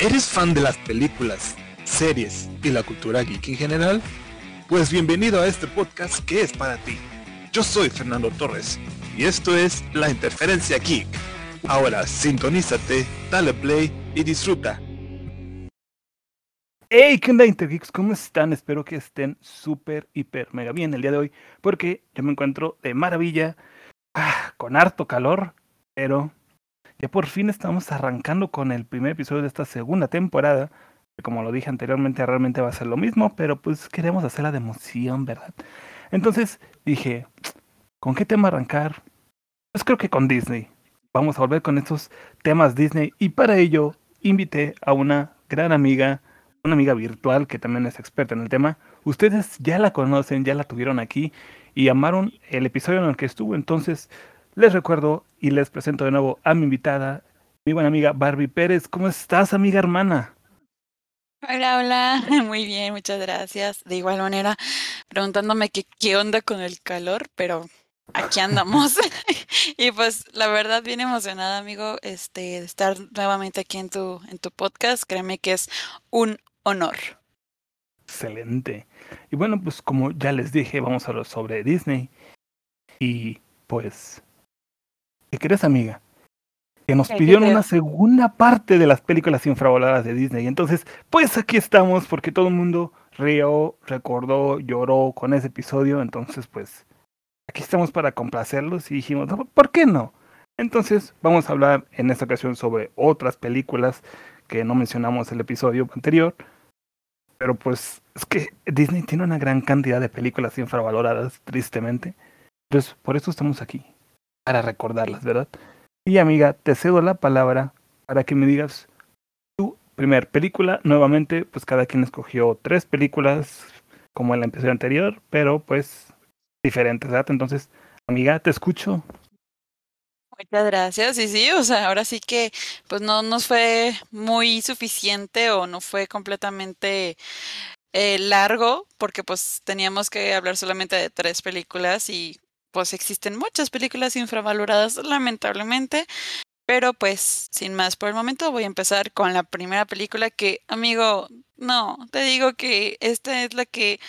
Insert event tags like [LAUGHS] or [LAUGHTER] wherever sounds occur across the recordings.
¿Eres fan de las películas, series y la cultura geek en general? Pues bienvenido a este podcast que es para ti. Yo soy Fernando Torres y esto es La Interferencia Geek. Ahora sintonízate, dale play y disfruta. Hey, ¿qué onda Intergeeks? ¿Cómo están? Espero que estén súper, hiper, mega bien el día de hoy, porque yo me encuentro de maravilla, ah, con harto calor, pero ya por fin estamos arrancando con el primer episodio de esta segunda temporada, como lo dije anteriormente, realmente va a ser lo mismo, pero pues queremos hacerla de emoción, ¿verdad? Entonces dije, ¿con qué tema arrancar? Pues creo que con Disney. Vamos a volver con estos temas Disney y para ello invité a una gran amiga, una amiga virtual que también es experta en el tema. Ustedes ya la conocen, ya la tuvieron aquí y amaron el episodio en el que estuvo. Entonces, les recuerdo y les presento de nuevo a mi invitada, mi buena amiga Barbie Pérez. ¿Cómo estás, amiga hermana? Hola, hola, [LAUGHS] muy bien, muchas gracias. De igual manera, preguntándome qué, qué onda con el calor, pero aquí andamos. [LAUGHS] y pues la verdad bien emocionada, amigo, este, de estar nuevamente aquí en tu, en tu podcast. Créeme que es un honor. Excelente. Y bueno, pues como ya les dije, vamos a hablar sobre Disney. Y pues, ¿qué crees, amiga? Que nos ¿Qué pidieron una segunda parte de las películas infravaloradas de Disney. Entonces, pues aquí estamos porque todo el mundo rió, recordó, lloró con ese episodio. Entonces, pues, aquí estamos para complacerlos y dijimos, "No, ¿por qué no? Entonces, vamos a hablar en esta ocasión sobre otras películas que no mencionamos en el episodio anterior. Pero pues es que Disney tiene una gran cantidad de películas infravaloradas, tristemente. Entonces, por eso estamos aquí, para recordarlas, ¿verdad? Y amiga, te cedo la palabra para que me digas tu primer película. Nuevamente, pues cada quien escogió tres películas, como en el episodio anterior, pero pues diferentes, ¿verdad? Entonces, amiga, te escucho. Muchas gracias. Y sí, o sea, ahora sí que pues no nos fue muy suficiente o no fue completamente eh, largo porque pues teníamos que hablar solamente de tres películas y pues existen muchas películas infravaloradas lamentablemente. Pero pues sin más por el momento voy a empezar con la primera película que, amigo, no, te digo que esta es la que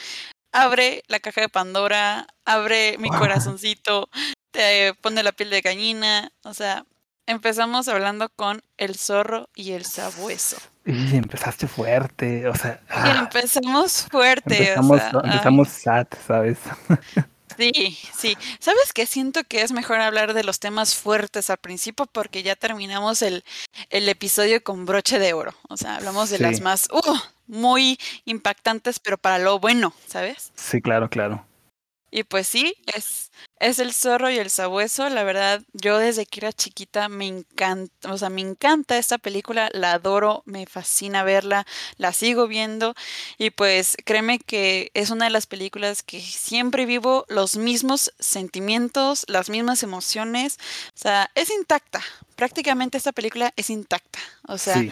abre la caja de Pandora, abre mi corazoncito, te pone la piel de gallina, o sea, empezamos hablando con el zorro y el sabueso. Y empezaste fuerte, o sea, Y ah, empezamos fuerte, o empezamos, sea, no, ay, empezamos sad, ¿sabes? [LAUGHS] sí, sí. ¿Sabes qué? Siento que es mejor hablar de los temas fuertes al principio porque ya terminamos el, el episodio con broche de oro. O sea, hablamos de las más, uh, muy impactantes, pero para lo bueno, ¿sabes? Sí, claro, claro. Y pues sí, es, es el zorro y el sabueso. La verdad, yo desde que era chiquita me encanta, o sea, me encanta esta película, la adoro, me fascina verla, la sigo viendo. Y pues créeme que es una de las películas que siempre vivo los mismos sentimientos, las mismas emociones. O sea, es intacta. Prácticamente esta película es intacta. O sea, Sí,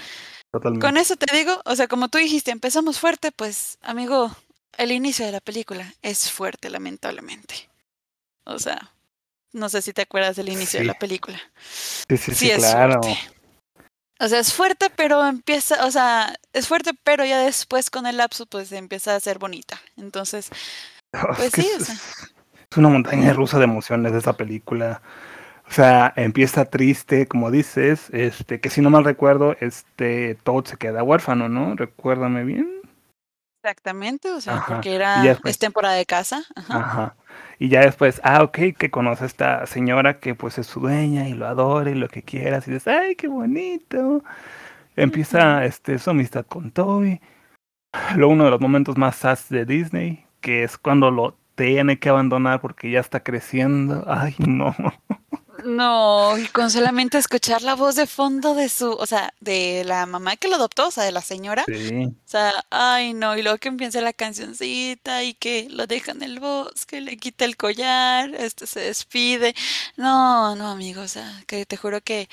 con eso te digo, o sea, como tú dijiste, empezamos fuerte, pues, amigo, el inicio de la película es fuerte, lamentablemente. O sea, no sé si te acuerdas del inicio de la película. Sí, sí, sí, Sí, es claro. fuerte. O sea, es fuerte, pero empieza, o sea, es fuerte, pero ya después con el lapso, pues empieza a ser bonita. Entonces, [LAUGHS] Es pues que sí, es, o sea, es una montaña rusa de emociones esa película. O sea, empieza triste, como dices, este, que si no mal recuerdo, este, Toad se queda huérfano, ¿no? Recuérdame bien. Exactamente, o sea, Ajá. porque era, después, es temporada de casa. Ajá. ajá. Y ya después, ah, ok, que conoce a esta señora que pues es su dueña y lo adora y lo que quieras. Y dices, ay, qué bonito. Empieza este, su amistad con Toby. Luego uno de los momentos más sad de Disney, que es cuando lo tiene que abandonar porque ya está creciendo. Ay, no. No, y con solamente escuchar la voz de fondo de su, o sea, de la mamá que lo adoptó, o sea, de la señora. Sí, O sea, ay no, y luego que empieza la cancioncita y que lo deja en el bosque, le quita el collar, este se despide. No, no, amigo, o sea, que te juro que.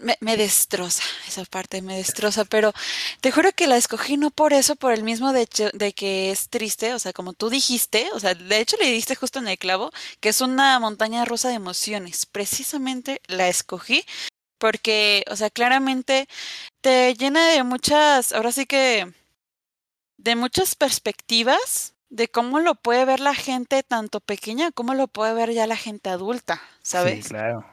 Me, me, destroza esa parte, me destroza, pero te juro que la escogí no por eso, por el mismo de, hecho, de que es triste, o sea, como tú dijiste, o sea, de hecho le diste justo en el clavo, que es una montaña rusa de emociones. Precisamente la escogí porque, o sea, claramente te llena de muchas, ahora sí que, de muchas perspectivas de cómo lo puede ver la gente tanto pequeña como lo puede ver ya la gente adulta, ¿sabes? Sí, claro.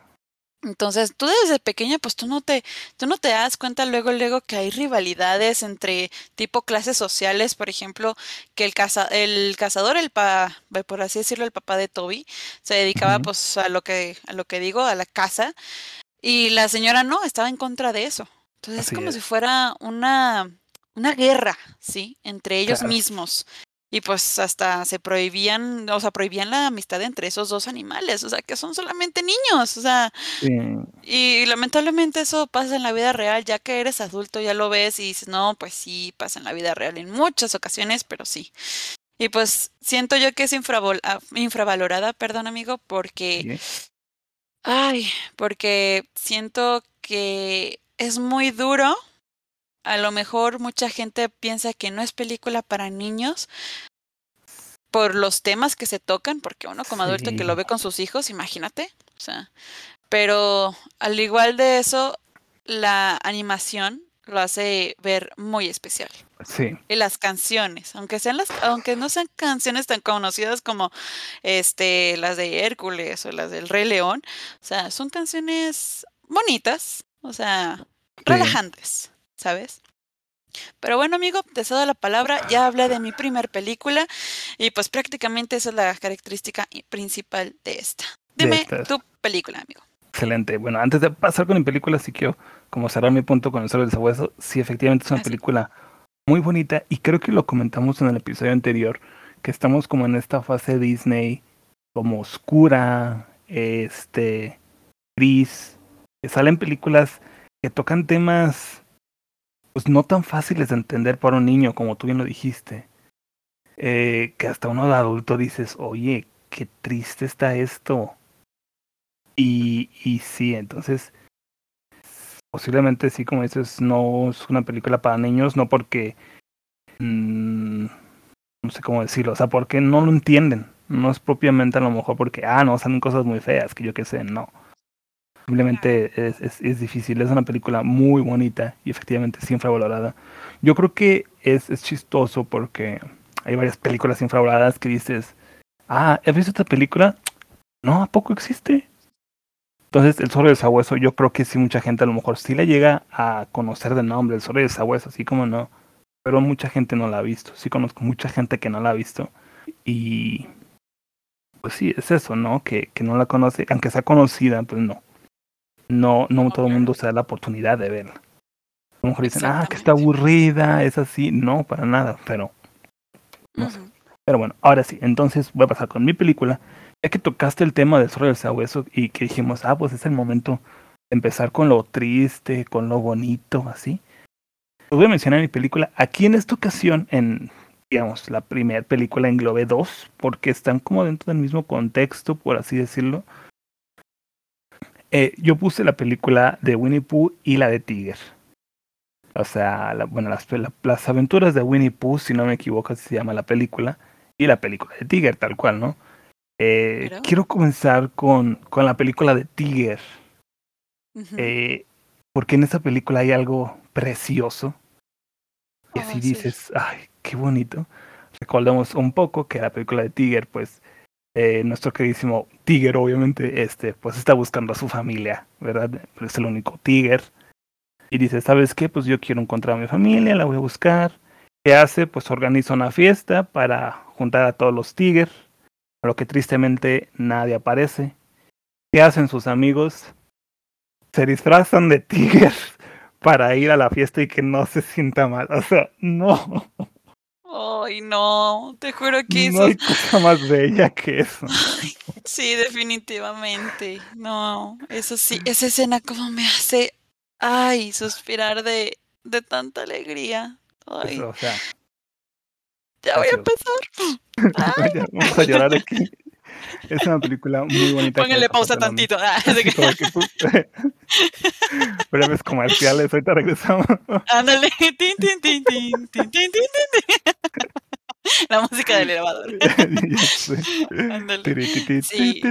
Entonces, tú desde pequeña, pues tú no te, tú no te das cuenta luego, luego que hay rivalidades entre tipo clases sociales, por ejemplo, que el caza, el cazador, el pa, por así decirlo, el papá de Toby, se dedicaba uh -huh. pues a lo que, a lo que digo, a la caza, y la señora no, estaba en contra de eso. Entonces Así es como es. si fuera una, una guerra, ¿sí? Entre ellos Claro. mismos. Y pues hasta se prohibían, o sea, prohibían la amistad entre esos dos animales, o sea, que son solamente niños, o sea, Sí, y lamentablemente eso pasa en la vida real, ya que eres adulto, ya lo ves y dices, no, pues sí, pasa en la vida real en muchas ocasiones, pero sí. Y pues siento yo que es infravol- ah, infravalorada, perdón amigo, porque, sí, ay, porque siento que es muy duro. A lo mejor mucha gente piensa que no es película para niños por los temas que se tocan, porque uno como adulto que lo ve con sus hijos, imagínate, o sea, pero al igual de eso, la animación lo hace ver muy especial. sí, Y las canciones, aunque sean las, aunque no sean canciones tan conocidas como este, las de Hércules o las del Rey León, o sea, son canciones bonitas, o sea, relajantes, ¿sabes? Pero bueno, amigo, te cedo la palabra. Ya hablé de mi primer película y pues prácticamente esa es la característica principal de esta. Dime tu película, amigo. excelente. Bueno, antes de pasar con mi película, sí quiero como cerrar mi punto con el solo del sabueso. Sí, efectivamente es una película muy bonita y creo que lo comentamos en el episodio anterior, que estamos como en esta fase Disney, como oscura, este, gris, que salen películas que tocan temas pues no tan fáciles de entender para un niño, como tú bien lo dijiste. Eh, que hasta uno de adulto dices, oye, qué triste está esto. Y, y sí, entonces, posiblemente sí, como dices, no es una película para niños, no porque, mm, no sé cómo decirlo, o sea, porque no lo entienden. No es propiamente a lo mejor porque, ah, no, salen cosas muy feas, que yo qué sé, no. Simplemente es, es, es difícil, es una película muy bonita y efectivamente es infravalorada. Yo creo que es, es chistoso porque hay varias películas infravaloradas que dices, ah, ¿has visto esta película? No, ¿a poco existe? Entonces, el zorro del sabueso, yo creo que sí, mucha gente a lo mejor sí la llega a conocer de nombre, el zorro del sabueso, así como no. Pero mucha gente no la ha visto. Sí conozco mucha gente que no la ha visto. Y pues sí, es eso, ¿no? Que, que no la conoce, aunque sea conocida, pues no. No, no todo el mundo se da la oportunidad de verla. A lo mejor dicen, ah, que está aburrida, es así. No, para nada, pero no sé. Pero bueno, ahora sí, entonces voy a pasar con mi película. Ya que tocaste el tema del zorro del sabueso y que dijimos, ah, pues es el momento de empezar con lo triste, con lo bonito, así. Pues voy a mencionar mi película. Aquí en esta ocasión, en, digamos, la primera película englobé dos, porque están como dentro del mismo contexto, por así decirlo. Eh, yo puse la película de Winnie Pooh y la de Tiger. O sea, la, bueno, las, la, las aventuras de Winnie Pooh, si no me equivoco, así se llama la película, y la película de Tiger, tal cual, ¿no? Eh, Pero- quiero comenzar con, con la película de Tiger, eh, porque en esa película hay algo precioso. Y Oh, así sí. dices, ay, qué bonito. Recordemos un poco que la película de Tiger, pues, eh, nuestro queridísimo Tiger, obviamente, este, pues está buscando a su familia, ¿verdad? Es el único Tiger. Y dice, ¿sabes qué? Pues yo quiero encontrar a mi familia, la voy a buscar. ¿Qué hace? Pues organiza una fiesta para juntar a todos los Tigers, a lo que tristemente nadie aparece. ¿Qué hacen sus amigos? Se disfrazan de [LAUGHS] Tigers para ir a la fiesta y que no se sienta mal. O sea, no, Ay, no, te juro que no eso. hay cosa más bella que [LAUGHS] eso. Ay, sí, definitivamente. No, eso sí, esa escena como me hace, ay, suspirar de, de tanta alegría. Ay, Eso, o sea, ya voy a empezar. [LAUGHS] Ay, vamos a llorar aquí. Es una película muy bonita. pónganle pausa tantito. Ah, que- [LAUGHS] como que, pues, [LAUGHS] Breves comerciales, ahorita regresamos. Ándale. Tin, tin, tin, tin, tin, tin, tin, tin. [LAUGHS] La música del elevador. Ándale. Sí.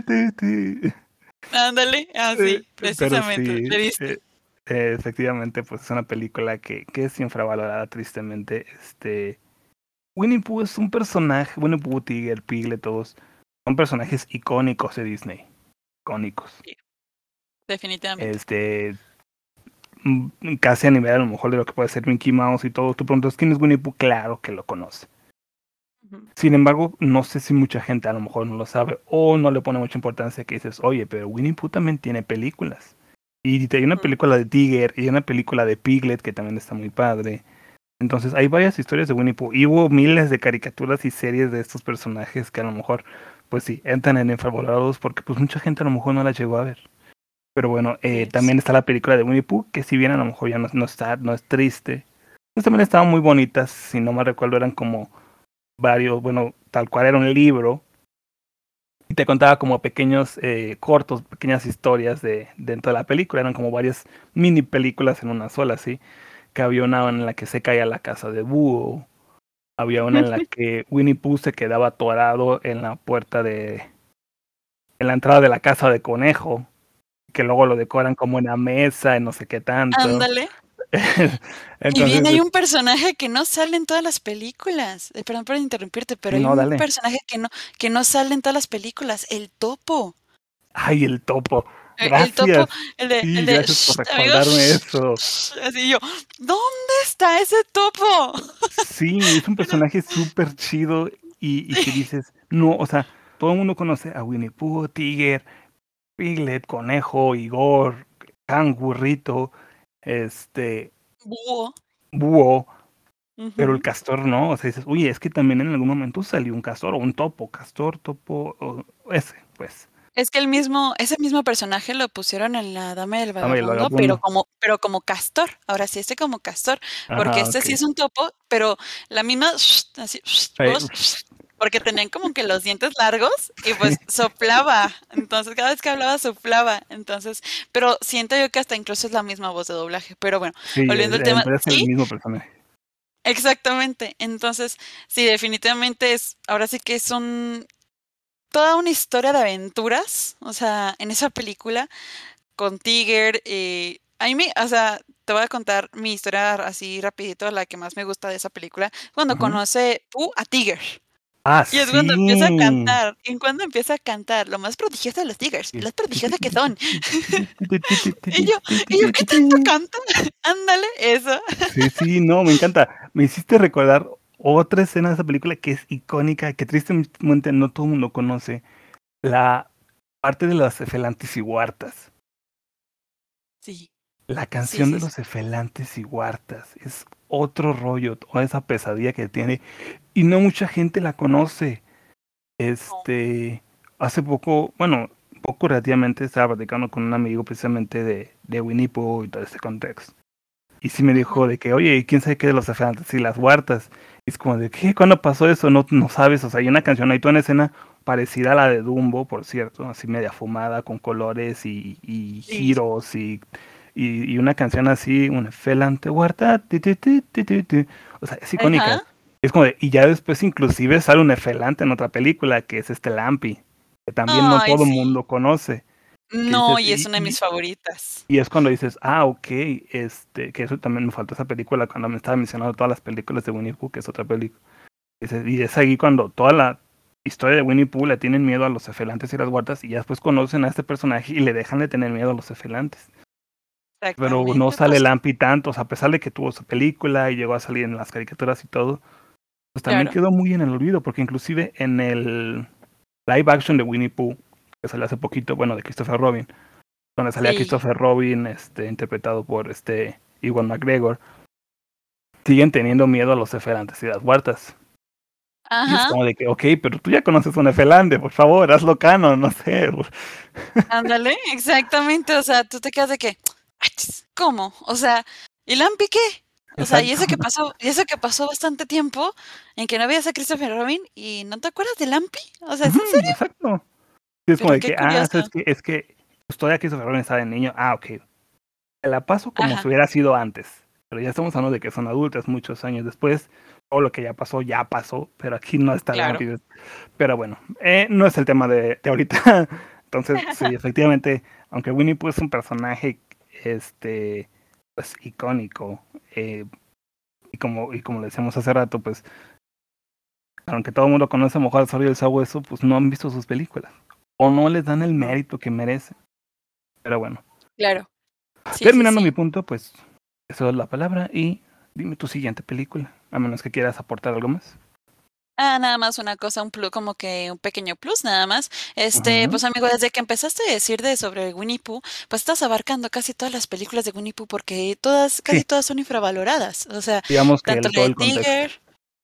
Ándale. Eh, Así, pero precisamente. sí, eh, eh, efectivamente, pues es una película que, que es infravalorada tristemente. Este Winnie Pooh es un personaje, Winnie Pooh, Tiger, Piglet, todos son personajes icónicos de Disney. Icónicos. Definitivamente. Este mm, casi a nivel a lo mejor de lo que puede ser Mickey Mouse y todo. Tú preguntas quién es Winnie Pooh, claro que lo conoce. Sin embargo, no sé si mucha gente a lo mejor no lo sabe o no le pone mucha importancia que dices, oye, pero Winnie Pooh también tiene películas. Y hay una película de Tiger y hay una película de Piglet que también está muy padre. Entonces hay varias historias de Winnie Pooh y hubo miles de caricaturas y series de estos personajes que a lo mejor, pues sí, entran en infravalorados porque pues mucha gente a lo mejor no las llegó a ver. Pero bueno, eh, también está la película de Winnie Pooh, que si bien a lo mejor ya no, no está, no es triste, pues también estaban muy bonitas, si no me recuerdo eran como varios, bueno, tal cual era un libro, y te contaba como pequeños eh, cortos, pequeñas historias de dentro de la película, eran como varias mini películas en una sola, ¿sí? Que había una en la que se caía la casa de Búho, había una en la que Winnie Pooh se quedaba atorado en la puerta de, en la entrada de la casa de Conejo, que luego lo decoran como una mesa y no sé qué tanto. Ándale. [LAUGHS] Y Entonces, bien, hay un personaje que no sale en todas las películas. Eh, perdón por interrumpirte, pero hay un personaje que no, que no sale en todas las películas, el topo. ay, el topo. Eh, Gracias. El topo, el de, Sí, el de gracias por "Shh, amigo, recordarme eso. shh", Así yo, ¿dónde está ese topo? Sí, es un [LAUGHS] personaje súper chido y, y que [LAUGHS] dices, no, o sea, todo el mundo conoce a Winnie Pooh, Tiger, Piglet, Conejo, Igor, Cangurrito, este, Búho. Búho, pero el castor no, o sea, dices, oye, es que también en algún momento salió un castor o un topo, castor, topo, o ese, pues. Es que el mismo, ese mismo personaje lo pusieron en la Dama del Vagabundo, pero como, pero como castor. Ahora sí, este como castor, porque Ajá, este sí es un topo, pero la misma, así, voz, porque tenían como que los dientes largos y pues [LAUGHS] soplaba. Entonces, cada vez que hablaba soplaba. Entonces, pero siento yo que hasta incluso es la misma voz de doblaje. Pero bueno, Sí, volviendo al tema, es el sí, mismo personaje. Exactamente. Entonces, sí, definitivamente es, ahora sí que es un, toda una historia de aventuras, o sea, en esa película con Tiger, eh, a mí me, o sea, te voy a contar mi historia así rapidito, la que más me gusta de esa película, cuando conoce Pooh a Tiger. Ah, Y es cuando empieza a cantar, y cuando empieza a cantar, lo más prodigioso de los Tigers, Sí. los prodigiosos que son. [LAUGHS] Y yo, y yo, ¿qué [LAUGHS] tanto canta? [LAUGHS] Ándale, eso. Sí, sí, no, me encanta. Me hiciste recordar otra escena de esa película que es icónica, que tristemente no todo el mundo conoce. La parte de los efelantes y huartas. Sí. La canción sí, de los efelantes y huartas es otro rollo, toda esa pesadilla que tiene. Y no mucha gente la conoce. Este, hace poco, bueno, poco relativamente estaba platicando con un amigo precisamente de, de Winnie Pooh y todo ese contexto. Y sí me dijo de que, oye, ¿quién sabe qué de los efelantes y las huartas? Es como de, ¿qué? ¿Cuándo pasó eso? No, no sabes. O sea, hay una canción, hay toda una escena parecida a la de Dumbo, por cierto, así media fumada, con colores y, giros y, y, y una canción así, un efelante huerta, ti, ti, ti, o sea, es icónica. Ajá. Es como de, y ya después inclusive sale un efelante en otra película, que es este Lampi, que también no todo el sí. mundo conoce. No, dices, y es una de y- mis favoritas. Y es cuando dices, ah, ok, este, que eso también me faltó esa película cuando me estaba mencionando todas las películas de Winnie Pooh, que es otra película. Y es ahí cuando toda la historia de Winnie Pooh le tienen miedo a los efelantes y las huertas y ya después conocen a este personaje y le dejan de tener miedo a los efelantes. Pero no sale pues, Lampi tanto, o sea, a pesar de que tuvo su película y llegó a salir en las caricaturas y todo, pues también Claro. quedó muy en el olvido, porque inclusive en el live action de Winnie Pooh, que salió hace poquito, bueno, de Christopher Robin, donde salía Sí. Christopher Robin, este, interpretado por este Iwan McGregor, siguen teniendo miedo a los efelantes y las huertas. Y es Ajá, como de que, ok, pero tú ya conoces un efelante, por favor, hazlo canon, no sé. ándale, exactamente. O sea, tú te quedas de que, "Achis, ¿cómo? O sea, ¿y Lampi qué? O sea, y eso que pasó, y eso que pasó bastante tiempo en que no veías a Christopher Robin y no te acuerdas de Lampi. O sea, ¿es en serio? Exacto. Es como de que, ah, curioso. ¿sabes qué? Es que todavía Christopher Robin estaba de niño. Ah, ok. te la paso como Ajá. si hubiera sido antes. Pero ya estamos hablando de que son adultas muchos años después. Todo lo que ya pasó, ya pasó. Pero aquí no está Claro. Pero bueno, eh, no es el tema de, de ahorita. [LAUGHS] Entonces, sí, [LAUGHS] efectivamente, aunque Winnie Pooh es un personaje este pues icónico. eh, y como, y como le decíamos hace rato, pues aunque todo el mundo conoce a Mojado Zorro y el Sabueso, pues no han visto sus películas. O no les dan el mérito que merecen. Pero bueno, Claro. Sí, terminando sí. mi punto, pues eso es la palabra y dime tu siguiente película, a menos que quieras aportar algo más. Ah, nada más una cosa, un plus, como que un pequeño plus, nada más. Este, pues amigo, desde que empezaste a decir de sobre Winnie Pooh, pues estás abarcando casi todas las películas de Winnie Pooh porque todas, casi Sí. todas son infravaloradas. O sea, Digamos que tanto el, la todo de el contexto. Tiger,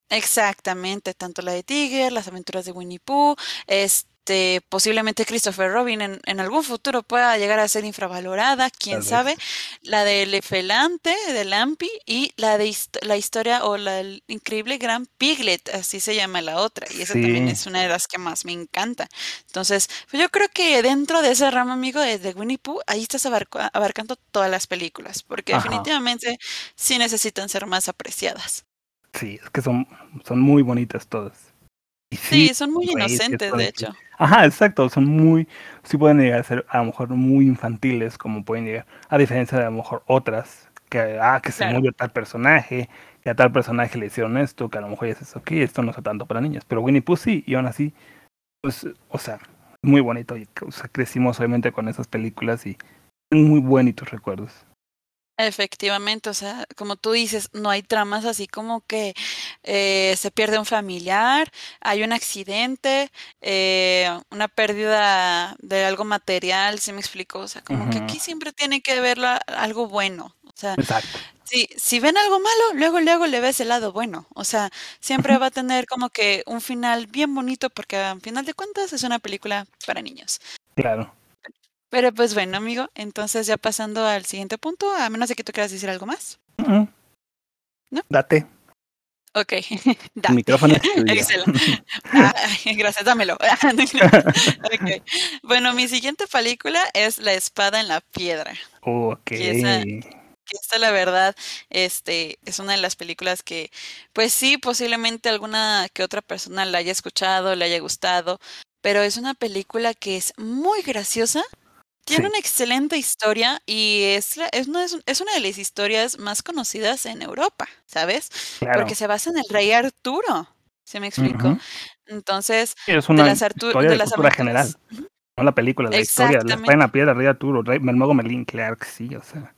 exactamente, tanto la de Tiger, las aventuras de Winnie Pooh, este, posiblemente Christopher Robin en, en algún futuro pueda llegar a ser infravalorada, quién sabe. La de Elefelante, de Lampi, y la de hist- la historia o la del increíble gran Piglet, así se llama la otra, y esa también es una de las que más me encanta. Entonces, pues yo creo que dentro de ese ramo, amigo, de, de Winnie Pooh, ahí estás abarca- abarcando todas las películas, porque Ajá. definitivamente sí necesitan ser más apreciadas. Sí, es que son, son muy bonitas todas. Sí, Sí, son muy inocentes, de hecho. Ajá, exacto, son muy, sí pueden llegar a ser a lo mejor muy infantiles, como pueden llegar, a diferencia de a lo mejor otras, que, ah, que se Claro. murió tal personaje, que a tal personaje le hicieron esto, que a lo mejor ya dices, ok, esto no es tanto para niños, pero Winnie Pooh sí, y aún así, pues, o sea, muy bonito, y, o sea, crecimos obviamente con esas películas y muy bonitos recuerdos. Efectivamente, o sea, como tú dices, no hay tramas así como que eh, se pierde un familiar, hay un accidente, eh, una pérdida de algo material, ¿sí me explico? O sea, como que aquí siempre tiene que la- algo bueno. O sea, Exacto. si, si ven algo malo, luego, luego le ves el lado bueno. O sea, siempre va a tener como que un final bien bonito porque al final de cuentas es una película para niños. Claro. Pero pues bueno, amigo, entonces ya pasando al siguiente punto, a menos de que tú quieras decir algo más. ¿No? Date. Ok, [LAUGHS] El date. micrófono es. Excelente. [LAUGHS] Ah, gracias, dámelo. [LAUGHS] Bueno, mi siguiente película es La espada en la piedra. ok. Que esa- Que esta, la verdad, este, es una de las películas que, pues sí, posiblemente alguna que otra persona la haya escuchado, le haya gustado, pero es una película que es muy graciosa. Tiene Sí. una excelente historia y es, la- es, una, es un- es una de las historias más conocidas en Europa, ¿sabes? Claro. Porque se basa en el rey Arturo. ¿Se me explico? Ujú. Entonces, Es de una las, Artu- historia de de las cultura aventuras- general. No la película, la historia. La Exactamente. espada en la piedra, Rey Arturo, Rey Mermogo Merlín, claro que sí, o sea.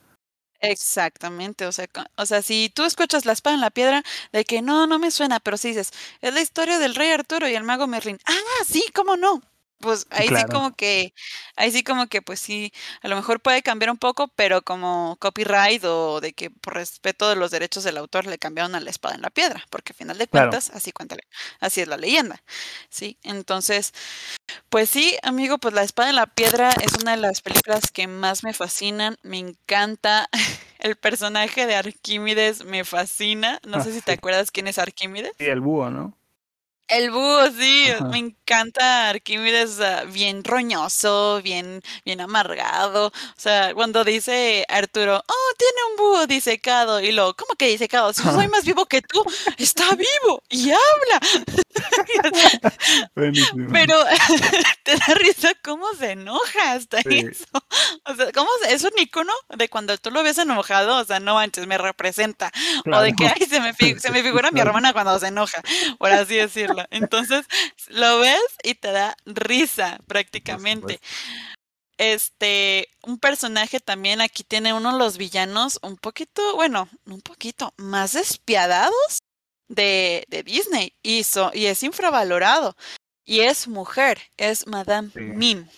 Exactamente, o sea, co- o sea, si tú escuchas la espada en la piedra, de que no, no me suena, pero si dices, es la historia del rey Arturo y el mago Merlín. Ah, sí, cómo no. Pues ahí sí como que, ahí sí como que, pues sí, a lo mejor puede cambiar un poco, pero como copyright o de que por respeto de los derechos del autor le cambiaron a la espada en la piedra, porque al final de Claro. cuentas, así cuéntale, así es la leyenda, sí. Entonces, pues sí, amigo, pues La Espada en la Piedra es una de las películas que más me fascinan, me encanta. [LAUGHS] El personaje de Arquímedes me fascina. No Ah, sé si te acuerdas quién es Arquímedes. Sí, el búho, ¿no? El búho, sí, Ajá. me encanta Arquímedes, ah, bien roñoso, bien, bien amargado. O sea, cuando dice Arturo, oh, tiene un búho disecado, y lo, ¿cómo que disecado? Si soy [LAUGHS] más vivo que tú, está vivo y habla. [LAUGHS] Buenísimo. Pero [LAUGHS] te da risa cómo se enoja hasta Sí. eso. O sea, cómo se- es un icono de cuando tú lo ves enojado, o sea, no manches, me representa. O de que, ay, se me, se me [LAUGHS] figura mi hermana cuando se enoja, por así decirlo. Entonces, lo ves y te da risa prácticamente. Este, un personaje también aquí tiene uno de los villanos un poquito, bueno, un poquito más despiadados de, de Disney y, so- y es infravalorado. Y es mujer, es Madame Sí. Mim.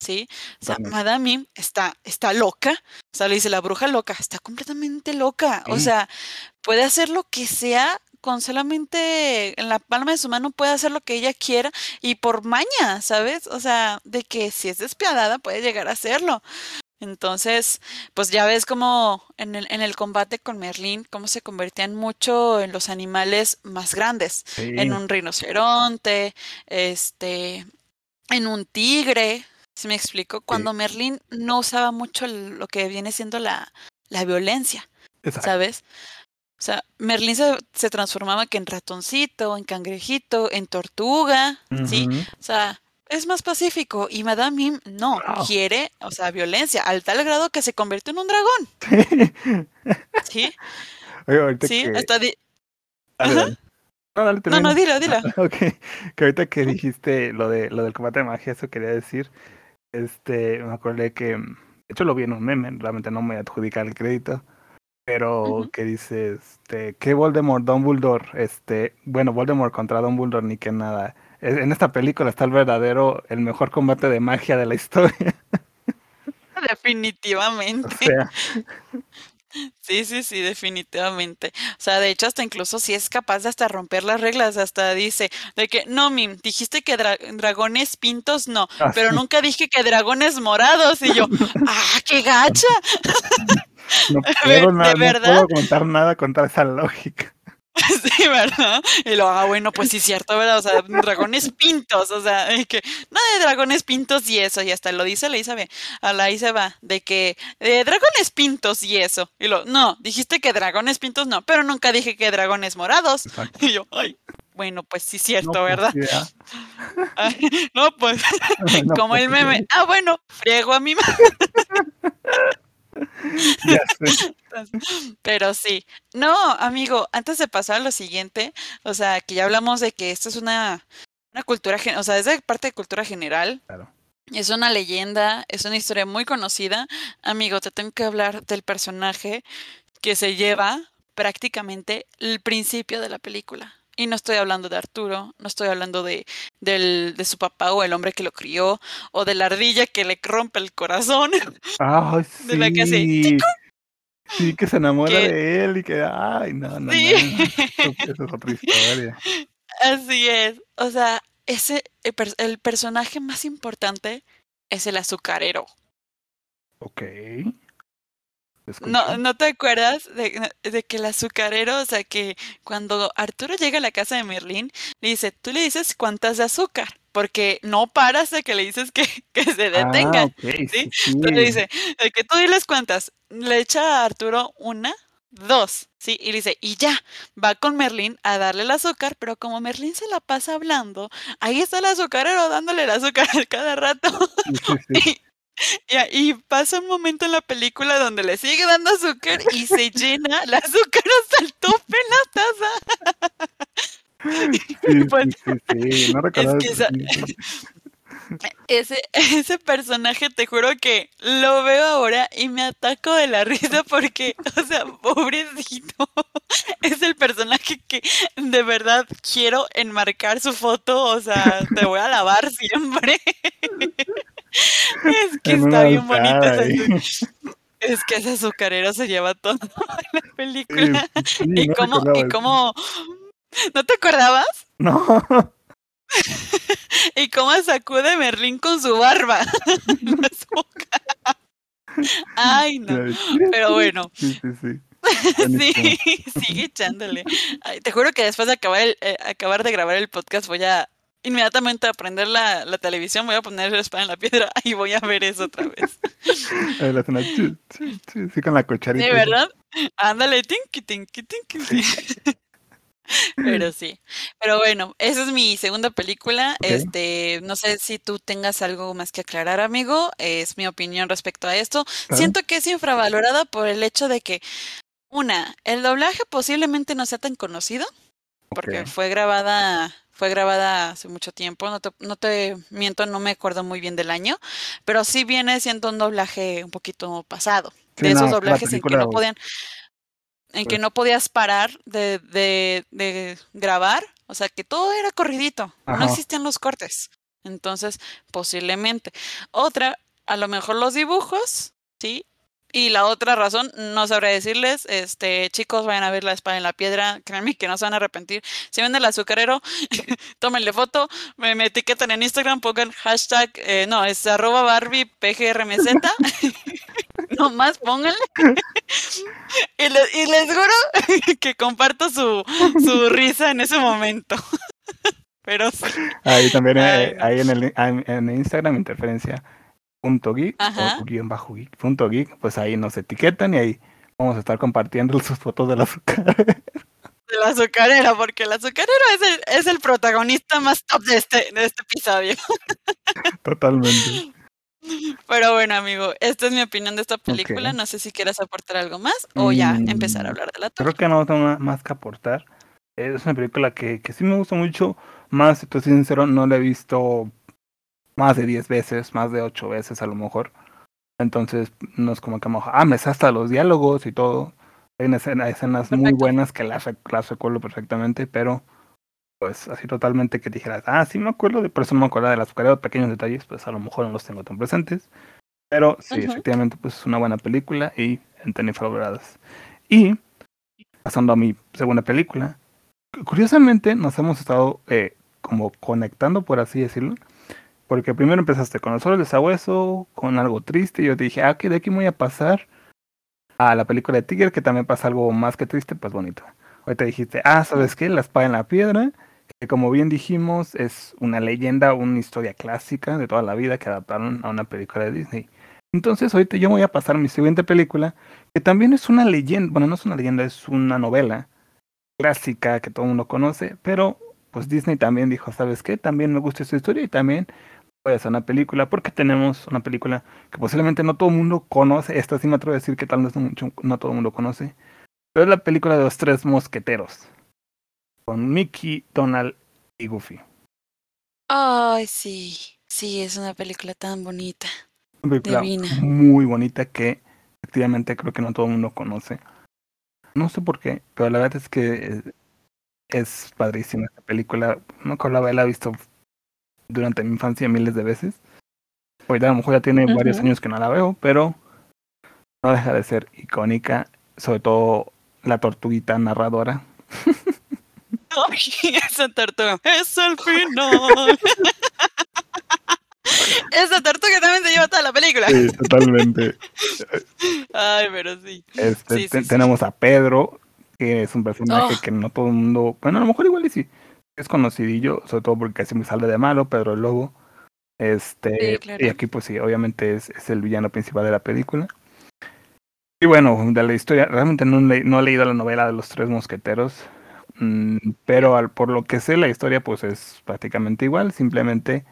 ¿Sí? O sea. Madame Mim está, está loca. O sea, le dice la bruja loca, está completamente loca. O sea, puede hacer lo que sea con solamente en la palma de su mano puede hacer lo que ella quiera y por maña, ¿sabes? O sea, de que si es despiadada puede llegar a hacerlo. Entonces, pues ya ves como en el, en el combate con Merlín, cómo se convertían mucho en los animales más grandes, Sí. en un rinoceronte, este, en un tigre, ¿Sí me explico? Cuando Merlín no usaba mucho lo que viene siendo la, la violencia, Exacto. ¿sabes? O sea, Merlín se, se transformaba que en ratoncito, en cangrejito, en tortuga, ¿sí? O sea, es más pacífico. Y Madame Mim no, Wow. quiere, o sea, violencia, al tal grado que se convirtió en un dragón, [LAUGHS] ¿sí? Oye, ahorita Sí, que... hasta di- Ajá. No, dale, No, no, dilo, dilo. [LAUGHS] Que ahorita que dijiste lo de lo del combate de magia, eso quería decir, este, me acordé que, de hecho lo vi en un meme, realmente no me adjudica el crédito, pero que dice, este, que Voldemort, Dumbledore, este, bueno, Voldemort contra Dumbledore ni que nada. En esta película está el verdadero, el mejor combate de magia de la historia. [LAUGHS] O Definitivamente. sea, Sí, sí, sí, definitivamente. O sea, de hecho, hasta incluso si es capaz de hasta romper las reglas, hasta dice de que, no, Mim, dijiste que dra- dragones pintos, no, ah, pero sí, nunca dije que dragones morados. Y yo, [LAUGHS] ¡ah, qué gacha! no [LAUGHS] puedo, ver, na- ¿de no puedo contar nada contra esa lógica. [LAUGHS] Sí, ¿verdad? Y lo, ah, bueno, pues sí, cierto, ¿verdad? O sea, dragones pintos, o sea, que, no de dragones pintos y eso, y hasta lo dice la Isabe, a la Isaba, de que, eh, dragones pintos y eso. Y lo, no, dijiste que dragones pintos no, pero nunca dije que dragones morados. Exacto. Y yo, ay, bueno, pues sí, cierto, ¿verdad? [LAUGHS] Ay, no, pues, [LAUGHS] no, como pues, el meme, ah, bueno, friego a mi madre. [LAUGHS] ya sé. Pero sí. No, amigo, antes de pasar a lo siguiente, o sea, que ya hablamos de que esto es una, una cultura, o sea, es de parte de cultura general, Claro. es una leyenda, es una historia muy conocida. Amigo, te tengo que hablar del personaje que se lleva prácticamente el principio de la película. Y no estoy hablando de Arturo, no estoy hablando de, del, de su papá o el hombre que lo crió, o de la ardilla que le rompe el corazón, Ay, [LAUGHS] de la que hace sí. Sí, que se enamora de él y que, ay, no, no, sí. no. Eso, [LAUGHS] eso es otra historia. Así es. O sea, ese el personaje más importante es el azucarero. Ok. ¿Te ¿No? ¿no te acuerdas de, de que el azucarero, o sea, que cuando Arturo llega a la casa de Merlín, le dice, tú le dices cuántas de azúcar, porque no paras de que le dices que, [LAUGHS] que se Ah, detenga, ok, ¿sí? sí, Entonces le dice, de que tú diles cuántas. Le echa a Arturo una, dos, ¿sí? Y le dice, y ya, va con Merlín a darle el azúcar, pero como Merlín se la pasa hablando, ahí está el azucarero dándole el azúcar [LAUGHS] cada rato. Sí. [LAUGHS] Y, pasa un momento en la película donde le sigue dando azúcar y se llena el azúcar hasta el tope en la taza. Sí, [LAUGHS] Pues, sí. No es que esa- [LAUGHS] ese, ese personaje, te juro que lo veo ahora y me ataco de la risa porque, o sea, pobrecito, [LAUGHS] es el personaje que de verdad quiero enmarcar su foto, o sea, te voy a lavar siempre. Es que En está bien ahí. azu- Es que ese azucarero se lleva todo [LAUGHS] en la película. sí, Y no cómo, y cómo, ¿no te acordabas? [LAUGHS] No. [LAUGHS] Y cómo sacude Merlín con su barba. La. Ay, no. Pero bueno, Sí, sí, sí. sí, sigue echándole. Ay, te juro que después de acabar, el, eh, acabar de grabar el podcast voy a inmediatamente a prender la, la televisión, voy a poner el espada en la piedra [LAUGHS] y voy a ver eso otra vez. [LAUGHS] Sí, con la cucharita. ¿De verdad? Ándale, tinky, tinky, tinky, tinky. [LAUGHS] Pero sí. Pero bueno, esa es mi segunda película. Este, no sé si tú tengas algo más que aclarar, amigo. Es mi opinión respecto a esto. Siento que es infravalorada por el hecho de que, una, el doblaje posiblemente no sea tan conocido, porque fue grabada, fue grabada hace mucho tiempo. No te, no te miento, no me acuerdo muy bien del año, pero sí viene siendo un doblaje un poquito pasado. Sí, de esos no, doblajes en que no podían, en que pues- no podías parar de, de, de grabar, o sea que todo era corridito, no existían los cortes. Entonces, posiblemente. Otra, a lo mejor los dibujos, ¿sí? Y la otra razón, no sabré decirles, este, chicos, vayan a ver la espada en la piedra, créanme que no se van a arrepentir. Si ven el azucarero, [LAUGHS] tómenle foto, me, me etiquetan en Instagram, pongan hashtag, eh, no, es arroba Barbie PGRMZ. [LAUGHS] Nomás pónganle. [LAUGHS] y, le- y les juro que comparto su, su risa en ese momento. Pero sí. Ahí también, eh, ahí en el en, en Instagram, interferencia. Punto geek Ajá. o guion bajo geek punto geek, pues ahí nos etiquetan y ahí vamos a estar compartiendo [LAUGHS] sus fotos de la azúcar. De la azucarera, porque el azucarero es el, es el protagonista más top de este, de este episodio. [LAUGHS] Totalmente. Pero bueno, amigo, esta es mi opinión de esta película. No sé si quieras aportar algo más o ya Mm, empezar a hablar de la Creo tuya. que no tengo más que aportar. Es una película que, que sí me gusta mucho. Más, si te soy sincero, no la he visto más de 10 veces, más de 8 veces a lo mejor. Entonces, no es como que, ah, me sé hasta los diálogos y todo. Hay escenas muy buenas que las, las recuerdo perfectamente, pero pues así totalmente que dijeras, ah, sí me acuerdo, de por eso no me acuerdo de las de pequeños detalles, pues a lo mejor no los tengo tan presentes. Pero sí, Ujú. efectivamente, pues es una buena película y en tenis favoradas. Y pasando a mi segunda película, cu- curiosamente nos hemos estado eh, como conectando, por así decirlo. Porque primero empezaste con el sol de sabueso, con algo triste, y yo te dije, ah, que de aquí voy a pasar a la película de Tiger, que también pasa algo más que triste, pues bonito. Ahorita dijiste, ah, ¿sabes qué? La espada en la piedra, que como bien dijimos, es una leyenda, una historia clásica de toda la vida que adaptaron a una película de Disney. Entonces, ahorita yo voy a pasar a mi siguiente película, que también es una leyenda, bueno, no es una leyenda, es una novela clásica que todo el mundo conoce, pero pues Disney también dijo, ¿sabes qué? También me gusta esta historia y también voy a una película, porque tenemos una película que posiblemente no todo el mundo conoce, esta sí me atrevo a decir que tal vez no, mucho, no todo el mundo conoce, pero es la película de los tres mosqueteros, con Mickey, Donald y Goofy. Ay, sí. Sí, es una película tan bonita. Una película Divina. muy bonita que efectivamente creo que no todo el mundo conoce. No sé por qué, pero la verdad es que es, es padrísima esta película. No con la haberla visto durante mi infancia miles de veces. Hoy a lo mejor ya tiene varios años que no la veo, pero no deja de ser icónica, sobre todo la tortuguita narradora. [LAUGHS] Ay, esa tortuga. Es el final. [LAUGHS] esa tortuga también se lleva toda la película. Sí, totalmente. Ay, pero sí. Este, Sí, sí, te- sí. Tenemos a Pedro, que es un personaje Oh. que no todo el mundo, bueno, a lo mejor igual y sí, es conocidillo, sobre todo porque casi me sale de malo, Pedro el Lobo. Este, Sí, claro. y aquí pues sí, obviamente es, es el villano principal de la película. Y bueno, de la historia, realmente no, le- no he leído la novela de los tres mosqueteros, mm, pero al, por lo que sé, la historia pues es prácticamente igual, simplemente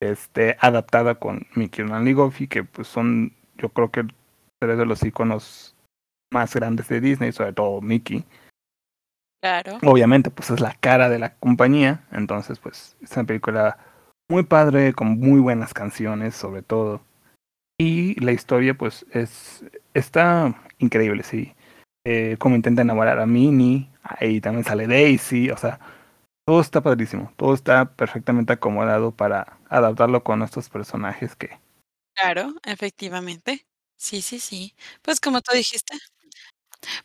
este, adaptada con Mickey y Goofy, que pues son, yo creo que tres de los iconos más grandes de Disney, sobre todo Mickey. Claro. Obviamente, pues es la cara de la compañía, entonces pues es una película muy padre, con muy buenas canciones, sobre todo. Y la historia, pues, es está increíble, sí. Eh, como intenta enamorar a Minnie, ahí también sale Daisy, o sea, todo está padrísimo, todo está perfectamente acomodado para adaptarlo con estos personajes que Claro, efectivamente. Sí, sí, sí. Pues como tú dijiste.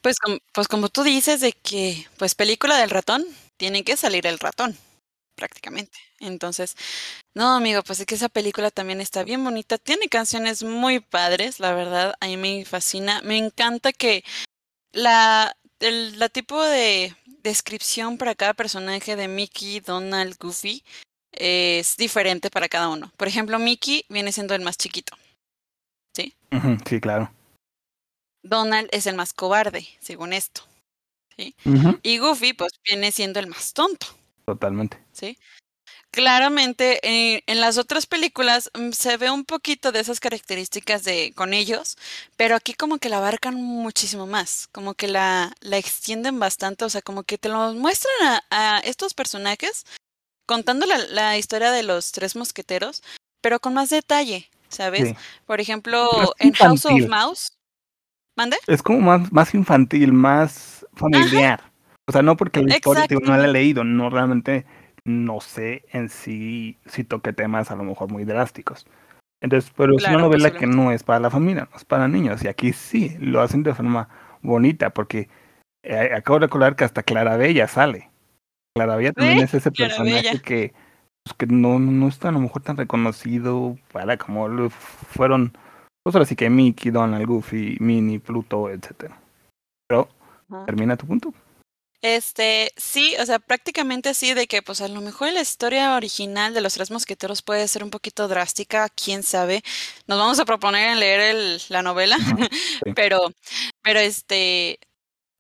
Pues, pues como tú dices de que, pues película del ratón, tiene que salir el ratón, prácticamente. Entonces, no, amigo, pues es que esa película también está bien bonita. Tiene canciones muy padres, la verdad, a mí me fascina. Me encanta que la, el, la tipo de descripción para cada personaje de Mickey, Donald, Goofy es diferente para cada uno. Por ejemplo, Mickey viene siendo el más chiquito. Ujú, sí, claro. Donald es el más cobarde, según esto. Y Goofy, pues, viene siendo el más tonto, Totalmente. ¿sí? Claramente, eh, en las otras películas mm, se ve un poquito de esas características de con ellos, pero aquí como que la abarcan muchísimo más, como que la, la extienden bastante, o sea, como que te lo muestran a, a estos personajes contando la, la historia de los tres mosqueteros, pero con más detalle, ¿sabes? Sí. Por ejemplo, en House of. Mouse. ¿Mande? Es como más, más infantil, más familiar. O sea, no porque la historia no la he leído, no realmente no sé en sí si toque temas a lo mejor muy drásticos. Entonces, pero es una Claro, novela que no es para la familia, no es para niños. Y aquí sí, lo hacen de forma bonita, porque eh, acabo de recordar que hasta Clarabella sale. Clarabella también es ese personaje Clarabella. que, pues, que no, no está a lo mejor tan reconocido para como lo fueron, pues ahora sí que Mickey, Donald, Goofy, Minnie, Pluto, etcétera. Pero Ajá. termina tu punto. Este, sí, o sea, prácticamente así de que, pues a lo mejor la historia original de los Tres Mosqueteros puede ser un poquito drástica, quién sabe. Nos vamos a proponer en leer el, la novela, Ajá, [LAUGHS] sí. pero, pero este,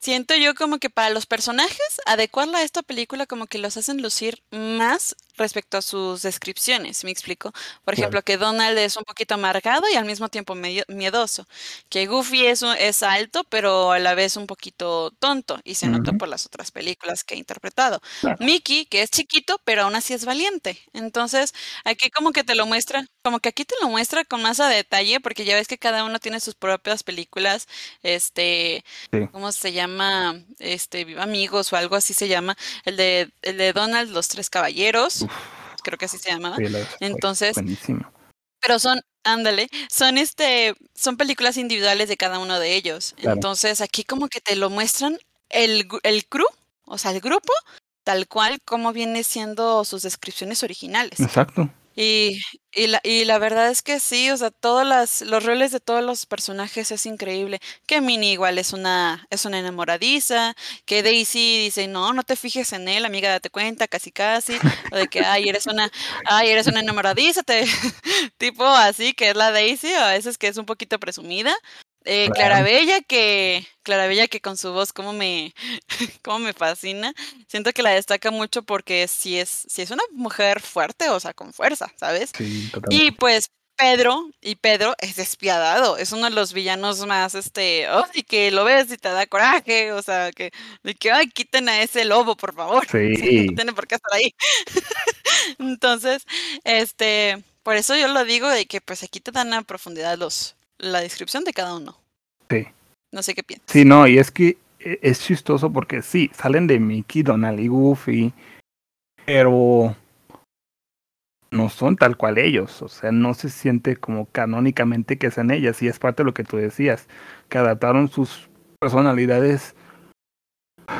siento yo como que para los personajes, adecuarla a esta película como que los hacen lucir más respecto a sus descripciones, ¿me explico? Por Claro. ejemplo, que Donald es un poquito amargado y al mismo tiempo medio- miedoso, que Goofy es, es alto, pero a la vez un poquito tonto, y se nota por las otras películas que ha interpretado. claro. Mickey, que es chiquito, pero aún así es valiente. Entonces, aquí como que te lo muestra, como que aquí te lo muestra con más a detalle, porque ya ves que cada uno tiene sus propias películas, este, Sí. ¿cómo se llama? Este, Viva Amigos o algo así se llama. El de, el de Donald, Los Tres Caballeros, Uf, creo que así se llamaba. Entonces, buenísimo. pero son, ándale, son este, son películas individuales de cada uno de ellos. Claro. Entonces, aquí como que te lo muestran el, el crew, o sea, el grupo, tal cual como viene siendo sus descripciones originales. Exacto. Y, y, la, y la verdad es que sí, o sea, todos las, los roles de todos los personajes es increíble. Que Minnie igual es una, es una enamoradiza, que Daisy dice, no, no te fijes en él, amiga, date cuenta, casi casi, o de que, ay, eres una, ay, eres una enamoradiza, te, [LAUGHS] tipo así, que es la Daisy, a veces que es un poquito presumida. Eh. Clarabella que, Clarabella que con su voz como me, [LAUGHS] como me fascina. Siento que la destaca mucho porque si es, si es una mujer fuerte, o sea, con fuerza, ¿sabes? Sí, Y totalmente. pues Pedro, y Pedro es despiadado, es uno de los villanos más, este, y que lo ves y te da coraje, o sea, que, de que, ay, quiten a ese lobo, por favor, [LAUGHS] sea, no Sí. tiene por qué estar ahí. [LAUGHS] Entonces, este, por eso yo lo digo de que pues aquí te dan a profundidad los, la descripción de cada uno. Sí. No sé qué piensas. Sí, no, y es que e- es chistoso porque sí, salen de Mickey, Donald y Goofy, pero no son tal cual ellos, o sea, no se siente como canónicamente que sean ellas, y es parte de lo que tú decías, que adaptaron sus personalidades,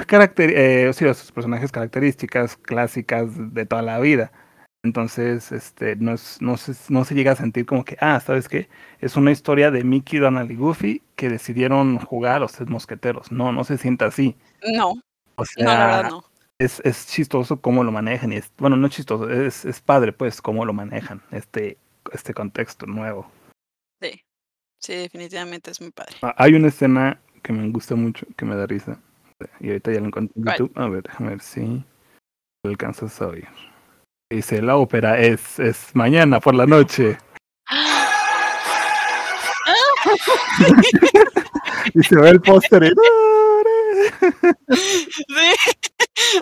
caracter eh, sí, sus personajes características clásicas de toda la vida. Entonces, este, no, es, no, se, no se llega a sentir como que, ah, ¿sabes qué? Es una historia de Mickey, Donald y Goofy que decidieron jugar a los tres mosqueteros. No, no se sienta así. No, O no, la verdad sea, no. es, es chistoso cómo lo manejan. Y es, bueno, no es chistoso, es, es padre, pues, cómo lo manejan, este, este contexto nuevo. Sí, sí, definitivamente es muy padre. Ah, Hay una escena que me gusta mucho, que me da risa. Y ahorita ya la encontré en. YouTube. A ver, déjame ver si lo alcanzas a oír. Dice, la ópera es, es mañana por la noche. [LAUGHS] y se ve el póster y... Sí,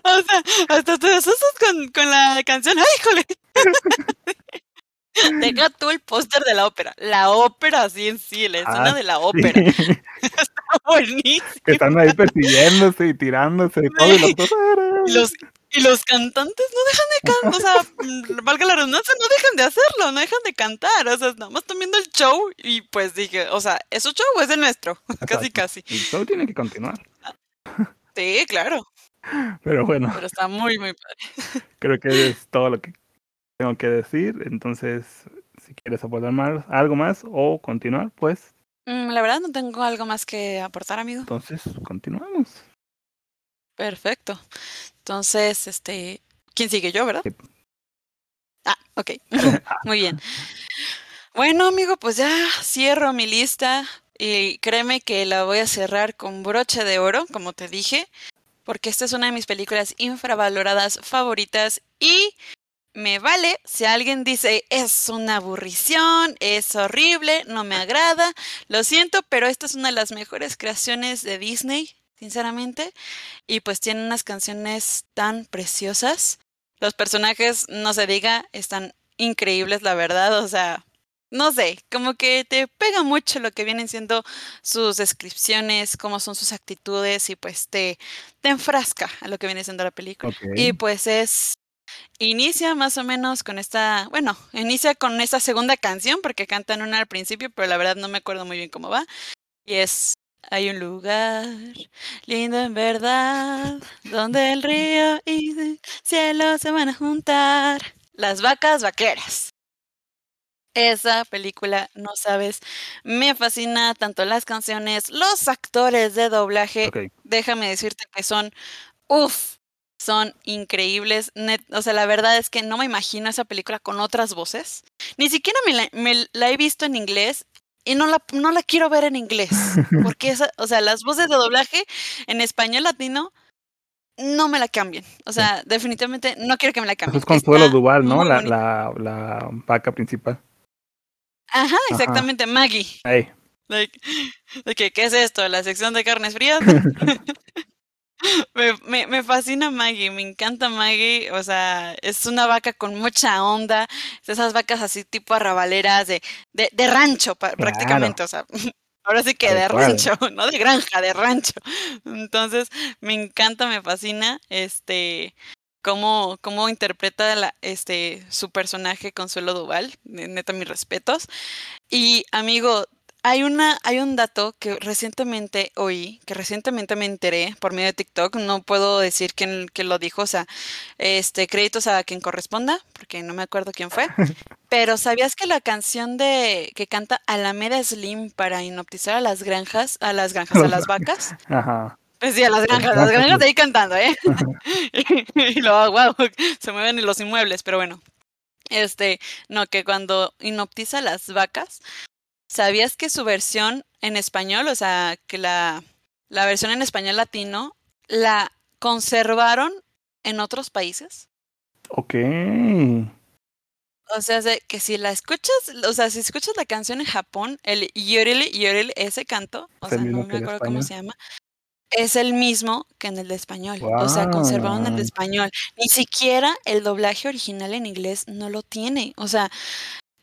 o sea, hasta te asustas con, con la canción. ¡Ay, híjole! [LAUGHS] Deja tú el póster de la ópera. La ópera así en sí, la escena Ah, de la ópera. sí, [LAUGHS] Está buenísimo. que están ahí persiguiéndose y tirándose y todo. Y los los, y los cantantes no dejan de cantar, o sea, [LAUGHS] valga la redundancia, no dejan de hacerlo, no dejan de cantar, o sea, nada más están viendo el show y pues dije, o sea, ¿es su show o es el nuestro? [LAUGHS] Casi, casi. El show tiene que continuar. Sí, claro, Pero bueno, pero está muy, muy padre. [LAUGHS] creo que es todo lo que tengo que decir. Entonces, si quieres aportar más, algo más o continuar, pues Mm, La verdad no tengo algo más que aportar, amigo. entonces continuamos. Perfecto. Entonces, este, ¿quién sigue yo, verdad? Sí. Ah, ok. [LAUGHS] [LAUGHS] Muy bien. Bueno, amigo, pues ya cierro mi lista y créeme que la voy a cerrar con broche de oro, como te dije, porque esta es una de mis películas infravaloradas favoritas y me vale si alguien dice es una aburrición, es horrible, no me agrada, lo siento, pero esta es una de las mejores creaciones de Disney, sinceramente, y pues tiene unas canciones tan preciosas. Los personajes, no se diga, están increíbles, la verdad, o sea, no sé, como que te pega mucho lo que vienen siendo sus descripciones, cómo son sus actitudes y pues te, te enfrasca a lo que viene siendo la película. Y pues es, inicia más o menos con esta, bueno, inicia con esta segunda canción porque cantan una al principio, pero la verdad no me acuerdo muy bien cómo va. Y es, hay un lugar lindo en verdad, donde el río y el cielo se van a juntar. Las vacas vaqueras. Esa película, no sabes, me fascina tanto las canciones, los actores de doblaje. Déjame decirte que son Uf, son increíbles. o sea, la verdad es que no me imagino esa película con otras voces. Ni siquiera me la, me la he visto en inglés y no la, no la quiero ver en inglés. [LAUGHS] Porque, esa, o sea, las voces de doblaje en español latino no me la cambien. O sea, definitivamente no quiero que me la cambien. es Consuelo Duval, ¿no? La, la, la, vaca principal. Ajá, exactamente, Maggie. Hey. ¿qué es esto? ¿La sección de carnes frías? [LAUGHS] [LAUGHS] Me, me, me, fascina Maggie, me encanta Maggie, o sea, es una vaca con mucha onda, esas vacas así tipo arrabaleras de, de, de rancho prácticamente, o sea, [LAUGHS] ahora sí que de rancho, [LAUGHS] no de granja, de rancho. Entonces, me encanta, me fascina, este, cómo, cómo interpreta la, este, su personaje Consuelo Duval, neta mis respetos. Y amigo, hay, una, hay un dato que recientemente oí, que recientemente me enteré por medio de TikTok. No puedo decir quién, lo dijo, o sea, este, créditos a quien corresponda, porque no me acuerdo quién fue. [LAUGHS] Pero ¿sabías que la canción de que canta Alameda Slim para inoptizar a las granjas, a las granjas, a las [LAUGHS] vacas? Ajá. Pues sí, a las granjas, las granjas de ahí cantando, ¿eh? [LAUGHS] y luego, wow, se mueven los inmuebles, pero bueno. Este, no, que cuando inoptiza las vacas, ¿Sabías que su versión en español, o sea, que la, la versión en español latino, la conservaron en otros países? Ok. O sea, que si la escuchas, o sea, si escuchas la canción en Japón, el Yorel, Yorel, ese canto, o sea, no me acuerdo cómo se llama, es el mismo que en el de español. O sea, conservaron el de español. Ni siquiera el doblaje original en inglés no lo tiene. O sea,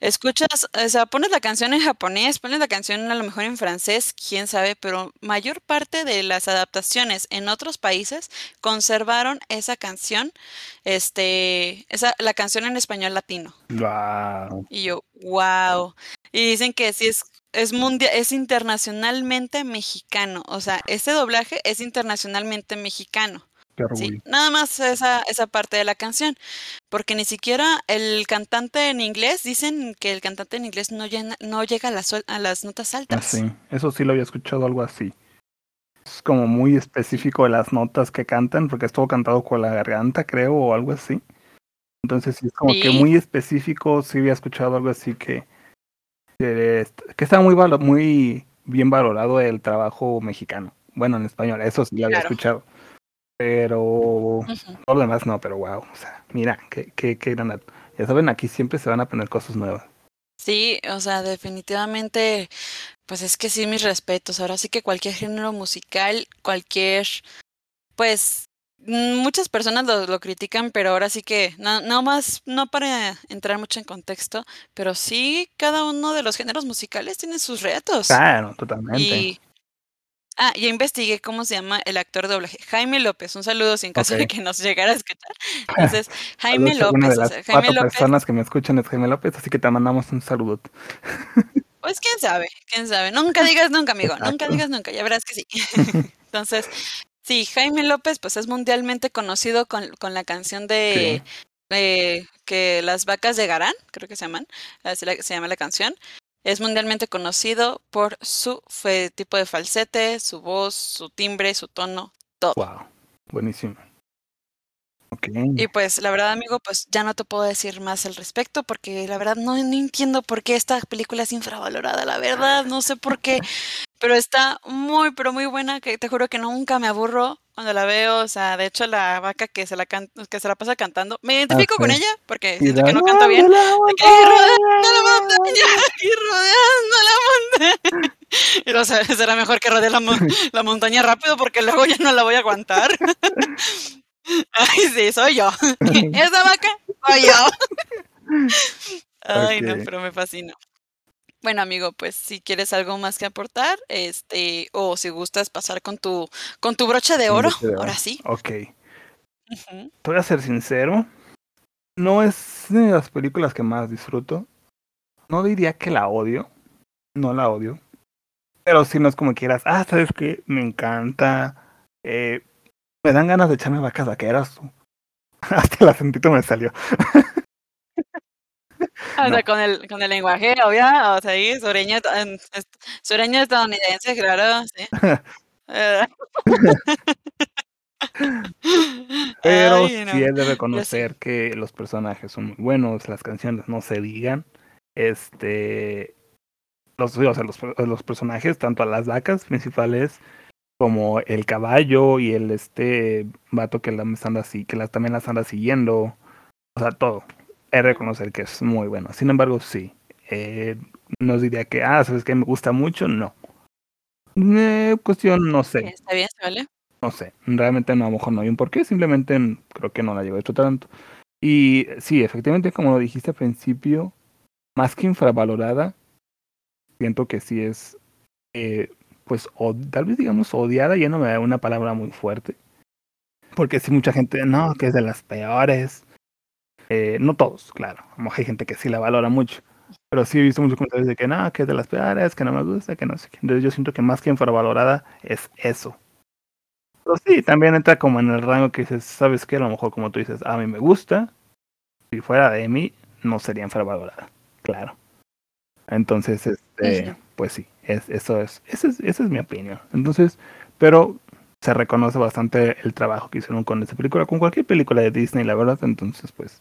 Escuchas, o sea, pones la canción en japonés, pones la canción a lo mejor en francés, quién sabe, pero mayor parte de las adaptaciones en otros países conservaron esa canción, este, esa, la canción en español latino. Wow. Y yo, wow. Y dicen que sí es, es mundial, es internacionalmente mexicano. O sea, este doblaje es internacionalmente mexicano. Sí, nada más esa, esa parte de la canción, porque ni siquiera el cantante en inglés, dicen que el cantante en inglés no, no llega a las, a las notas ah, altas. sí, eso sí lo había escuchado algo así. Es como muy específico de las notas que cantan, porque es todo cantado con la garganta, creo, o algo así. Entonces sí, es como que muy específico, sí había escuchado algo así que, que, está muy, muy bien valorado el trabajo mexicano. Bueno, en español, eso sí lo había escuchado. Pero todo lo demás no, pero wow. O sea, mira, qué, qué, qué gran. Ya saben, aquí siempre se van a poner cosas nuevas. Sí, o sea, definitivamente, pues es que sí, mis respetos. Ahora sí que cualquier género musical, cualquier, pues, muchas personas lo, lo critican, pero ahora sí que, no, no más, no para entrar mucho en contexto, pero sí, cada uno de los géneros musicales tiene sus retos. Claro, totalmente. Y, Ah, ya investigué cómo se llama el actor de doblaje. Jaime López. Un saludo sin caso de que nos llegara a escuchar. [LAUGHS] Entonces, Jaime López. Una de las cuatro personas que me escuchan es Jaime López, así que te mandamos un saludo. [LAUGHS] Pues quién sabe, quién sabe. Nunca digas nunca, amigo. Nunca digas nunca, ya verás que sí. [LAUGHS] Entonces, sí, Jaime López, pues es mundialmente conocido con, con la canción de, que las vacas de Garán, creo que se llaman, se llama la canción. Es mundialmente conocido por su tipo de falsete, su voz, su timbre, su tono, todo. Wow, buenísimo. Y pues la verdad, amigo, pues ya no te puedo decir más al respecto porque la verdad no, no entiendo por qué esta película es infravalorada, la verdad, no sé por qué, pero está muy, pero muy buena, que te juro que nunca me aburro cuando la veo, o sea, de hecho la vaca que se la que se la pasa cantando, me identifico con ella porque siento que no canta bien. La que, [LAUGHS] Será mejor que rodee la, [LAUGHS] la montaña rápido porque luego ya no la voy a aguantar. [LAUGHS] Ay, sí, soy yo. Esa vaca soy yo. Ay, no, pero me fascina. Bueno, amigo, pues si quieres algo más que aportar, este, o si gustas pasar con tu, con tu brocha de oro, ahora sí. Ok. Voy a ser sincero, no es de las películas que más disfruto. No diría que la odio, no la odio. Pero si no es como quieras, ah, sabes que me encanta. Eh, me dan ganas de echarme vacas vaqueras. [LAUGHS] Hasta el acentito me salió. [LAUGHS] O sea, con el, con el lenguaje, obvio, o sea, ahí, sureño, sureño estadounidense, claro, sí. [LAUGHS] Eh. Pero Ay, sí es de reconocer que los personajes son muy buenos, las canciones no se digan. Este. Los, o sea, los, los personajes, tanto a las vacas principales como el caballo y el este vato que la anda así, que las, también las anda siguiendo. O sea, todo. De reconocer que es muy bueno. Sin embargo, sí. Eh, no diría que, ah, ¿sabes que Me gusta mucho. No. Eh, cuestión, no sé. Está bien, ¿se vale? No sé. Realmente no, a lo mejor no hay un porqué. Simplemente creo que no la llevo hecho tanto. Y sí, efectivamente, como lo dijiste al principio, más que infravalorada, siento que sí es, eh, pues, o, tal vez digamos odiada, ya no me da una palabra muy fuerte. Porque sí, mucha gente, no, que es de las peores. Eh, no todos, claro. Como hay gente que sí la valora mucho. Pero sí he visto muchos comentarios de que no, que es de las peores, que no me gusta, que no sé qué. Entonces yo siento que más que infravalorada es eso. Pero sí, también entra como en el rango que dices, ¿sabes qué? A lo mejor como tú dices, a mí me gusta. Si fuera de mí, no sería infravalorada. Claro. Entonces, este, pues sí, es, eso es, esa es, esa es mi opinión. Entonces, pero se reconoce bastante el trabajo que hicieron con esta película, con cualquier película de Disney, la verdad. Entonces, pues,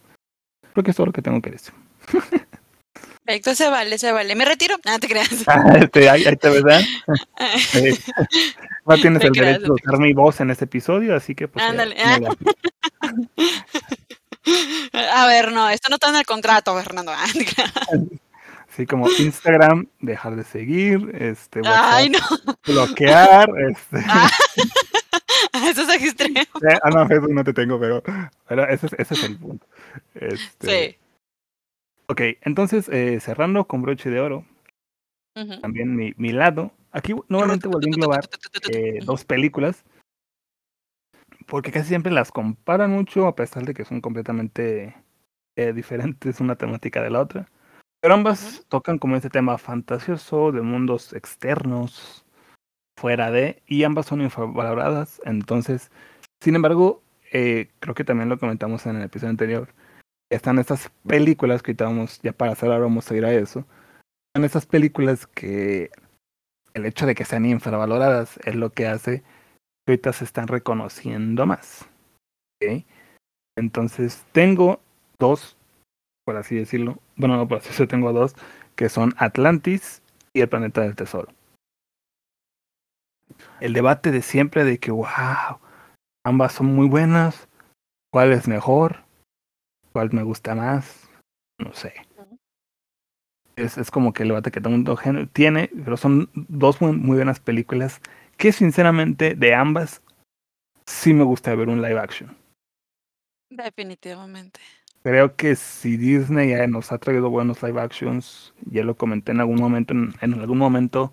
creo que es todo lo que tengo que decir. Perfecto, se vale, se vale. Me retiro. No te creas. [LAUGHS] Ah, este, ahí, ahí te ¿verdad? [LAUGHS] Eh, no tienes Te el creas, derecho de usar mi voz en este episodio, así que pues. ya, Ándale. no la- [LAUGHS] A ver, no, esto no está en el contrato, Fernando. Ah. Así como Instagram, dejar de seguir, este, Ay, WhatsApp, no. bloquear, [LAUGHS] este. Ah, [LAUGHS] Eso es extremo. Ah, no, Facebook no te tengo, pero, pero ese, es, ese es el punto. Este, Sí. Ok, entonces, eh, cerrando con broche de oro, también mi, mi lado. Aquí nuevamente volví a englobar eh, dos películas, porque casi siempre las comparan mucho, a pesar de que son completamente eh, diferentes una temática de la otra. Pero ambas tocan como ese tema fantasioso de mundos externos, fuera de, y ambas son infravaloradas. Entonces, sin embargo, eh, creo que también lo comentamos en el episodio anterior. Están estas películas que ahorita vamos, ya para cerrar, vamos a ir a eso. Están estas películas que el hecho de que sean infravaloradas es lo que hace que ahorita se están reconociendo más. Entonces, tengo dos, por así decirlo. Bueno, no [LAUGHS] por decirlo, tengo dos, que son Atlantis y el planeta del tesoro. El debate de siempre de que, wow, ambas son muy buenas, ¿cuál es mejor? ¿Cuál me gusta más? No sé. Es, es como que el debate que todo el mundo tiene, pero son dos muy, muy buenas películas que sinceramente de ambas sí me gusta ver un live action. Definitivamente. Creo que si Disney ya nos ha traído buenos live actions, ya lo comenté en algún momento, en, en algún momento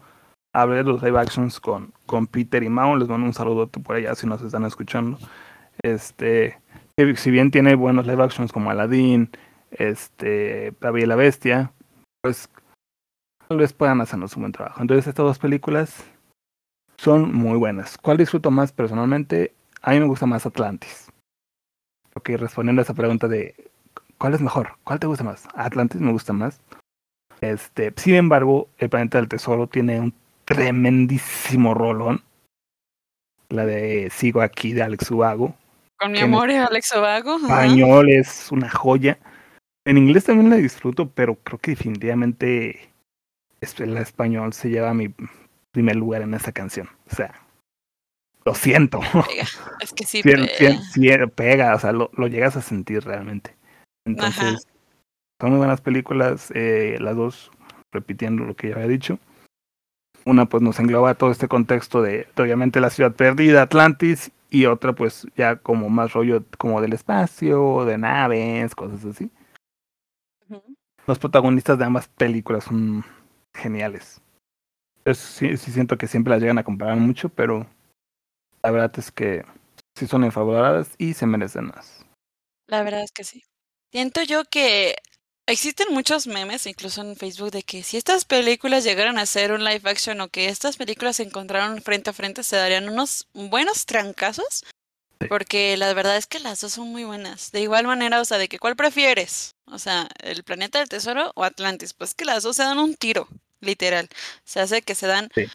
hablé de los live actions con, con Peter y Mao, les mando un saludo por allá si nos están escuchando. Este, si bien tiene buenos live actions como Aladdin, este, y la Bestia, pues tal vez puedan hacernos un buen trabajo. Entonces estas dos películas son muy buenas. ¿Cuál disfruto más personalmente? A mí me gusta más Atlantis. Ok, respondiendo a esa pregunta de ¿cuál es mejor? ¿Cuál te gusta más? Atlantis me gusta más. Este, sin embargo, el planeta del tesoro tiene un tremendísimo rolón. La de Sigo aquí de Alex Ubago. Con mi Que en amor, Alex ajá. Español es una joya. En inglés también la disfruto, pero creo que definitivamente es- el español se lleva a mi primer lugar en esa canción. O sea, lo siento. Pega. Es que sí, [LAUGHS] Cien- pega. o sea, lo, lo llegas a sentir realmente. Entonces, son muy buenas películas, eh, las dos repitiendo lo que ya había dicho. Una pues nos engloba todo este contexto de, obviamente la ciudad perdida, Atlantis, y otra pues ya como más rollo como del espacio, de naves, cosas así. Los protagonistas de ambas películas son geniales. Yo sí, sí siento que siempre las llegan a comparar mucho, pero la verdad es que sí son infravaloradas y se merecen más. La verdad es que sí. Siento yo que existen muchos memes, incluso en Facebook, de que si estas películas llegaran a ser un live action o que estas películas se encontraran frente a frente, se darían unos buenos trancazos. Sí. Porque la verdad es que las dos son muy buenas. De igual manera, o sea, de que ¿cuál prefieres? O sea, ¿el planeta del tesoro o Atlantis? Pues que las dos se dan un tiro, literal. Se hace que se dan, Sí.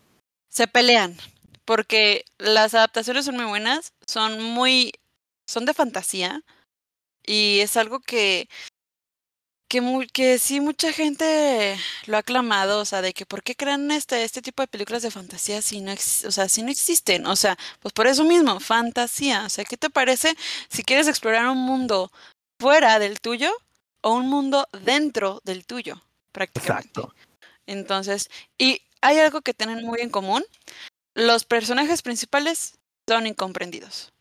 se pelean. porque las adaptaciones son muy buenas, son muy, son de fantasía y es algo que que, que sí mucha gente lo ha aclamado, o sea, de que por qué crean este, este tipo de películas de fantasía si no, o sea, si no existen, o sea, pues por eso mismo, fantasía, o sea, ¿qué te parece si quieres explorar un mundo fuera del tuyo o un mundo dentro del tuyo, prácticamente? Exacto. Entonces, y hay algo que tienen muy en común, los personajes principales son incomprendidos,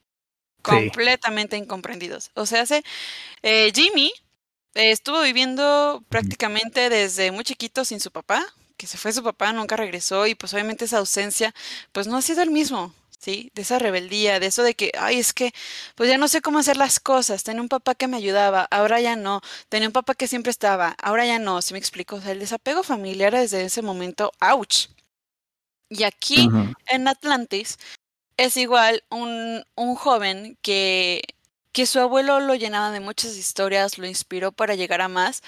Sí. completamente incomprendidos, o sea, hace, eh, Jimmy eh, estuvo viviendo prácticamente desde muy chiquito sin su papá, que se fue su papá, nunca regresó y pues obviamente esa ausencia pues no ha sido el mismo, ¿sí? De esa rebeldía, de eso de que, ay, es que pues ya no sé cómo hacer las cosas, tenía un papá que me ayudaba, ahora ya no, tenía un papá que siempre estaba, ahora ya no, ¿sí me explico? O sea, el desapego familiar desde ese momento, ouch. Y aquí en Atlantis es igual un, un joven que, que su abuelo lo llenaba de muchas historias, lo inspiró para llegar a más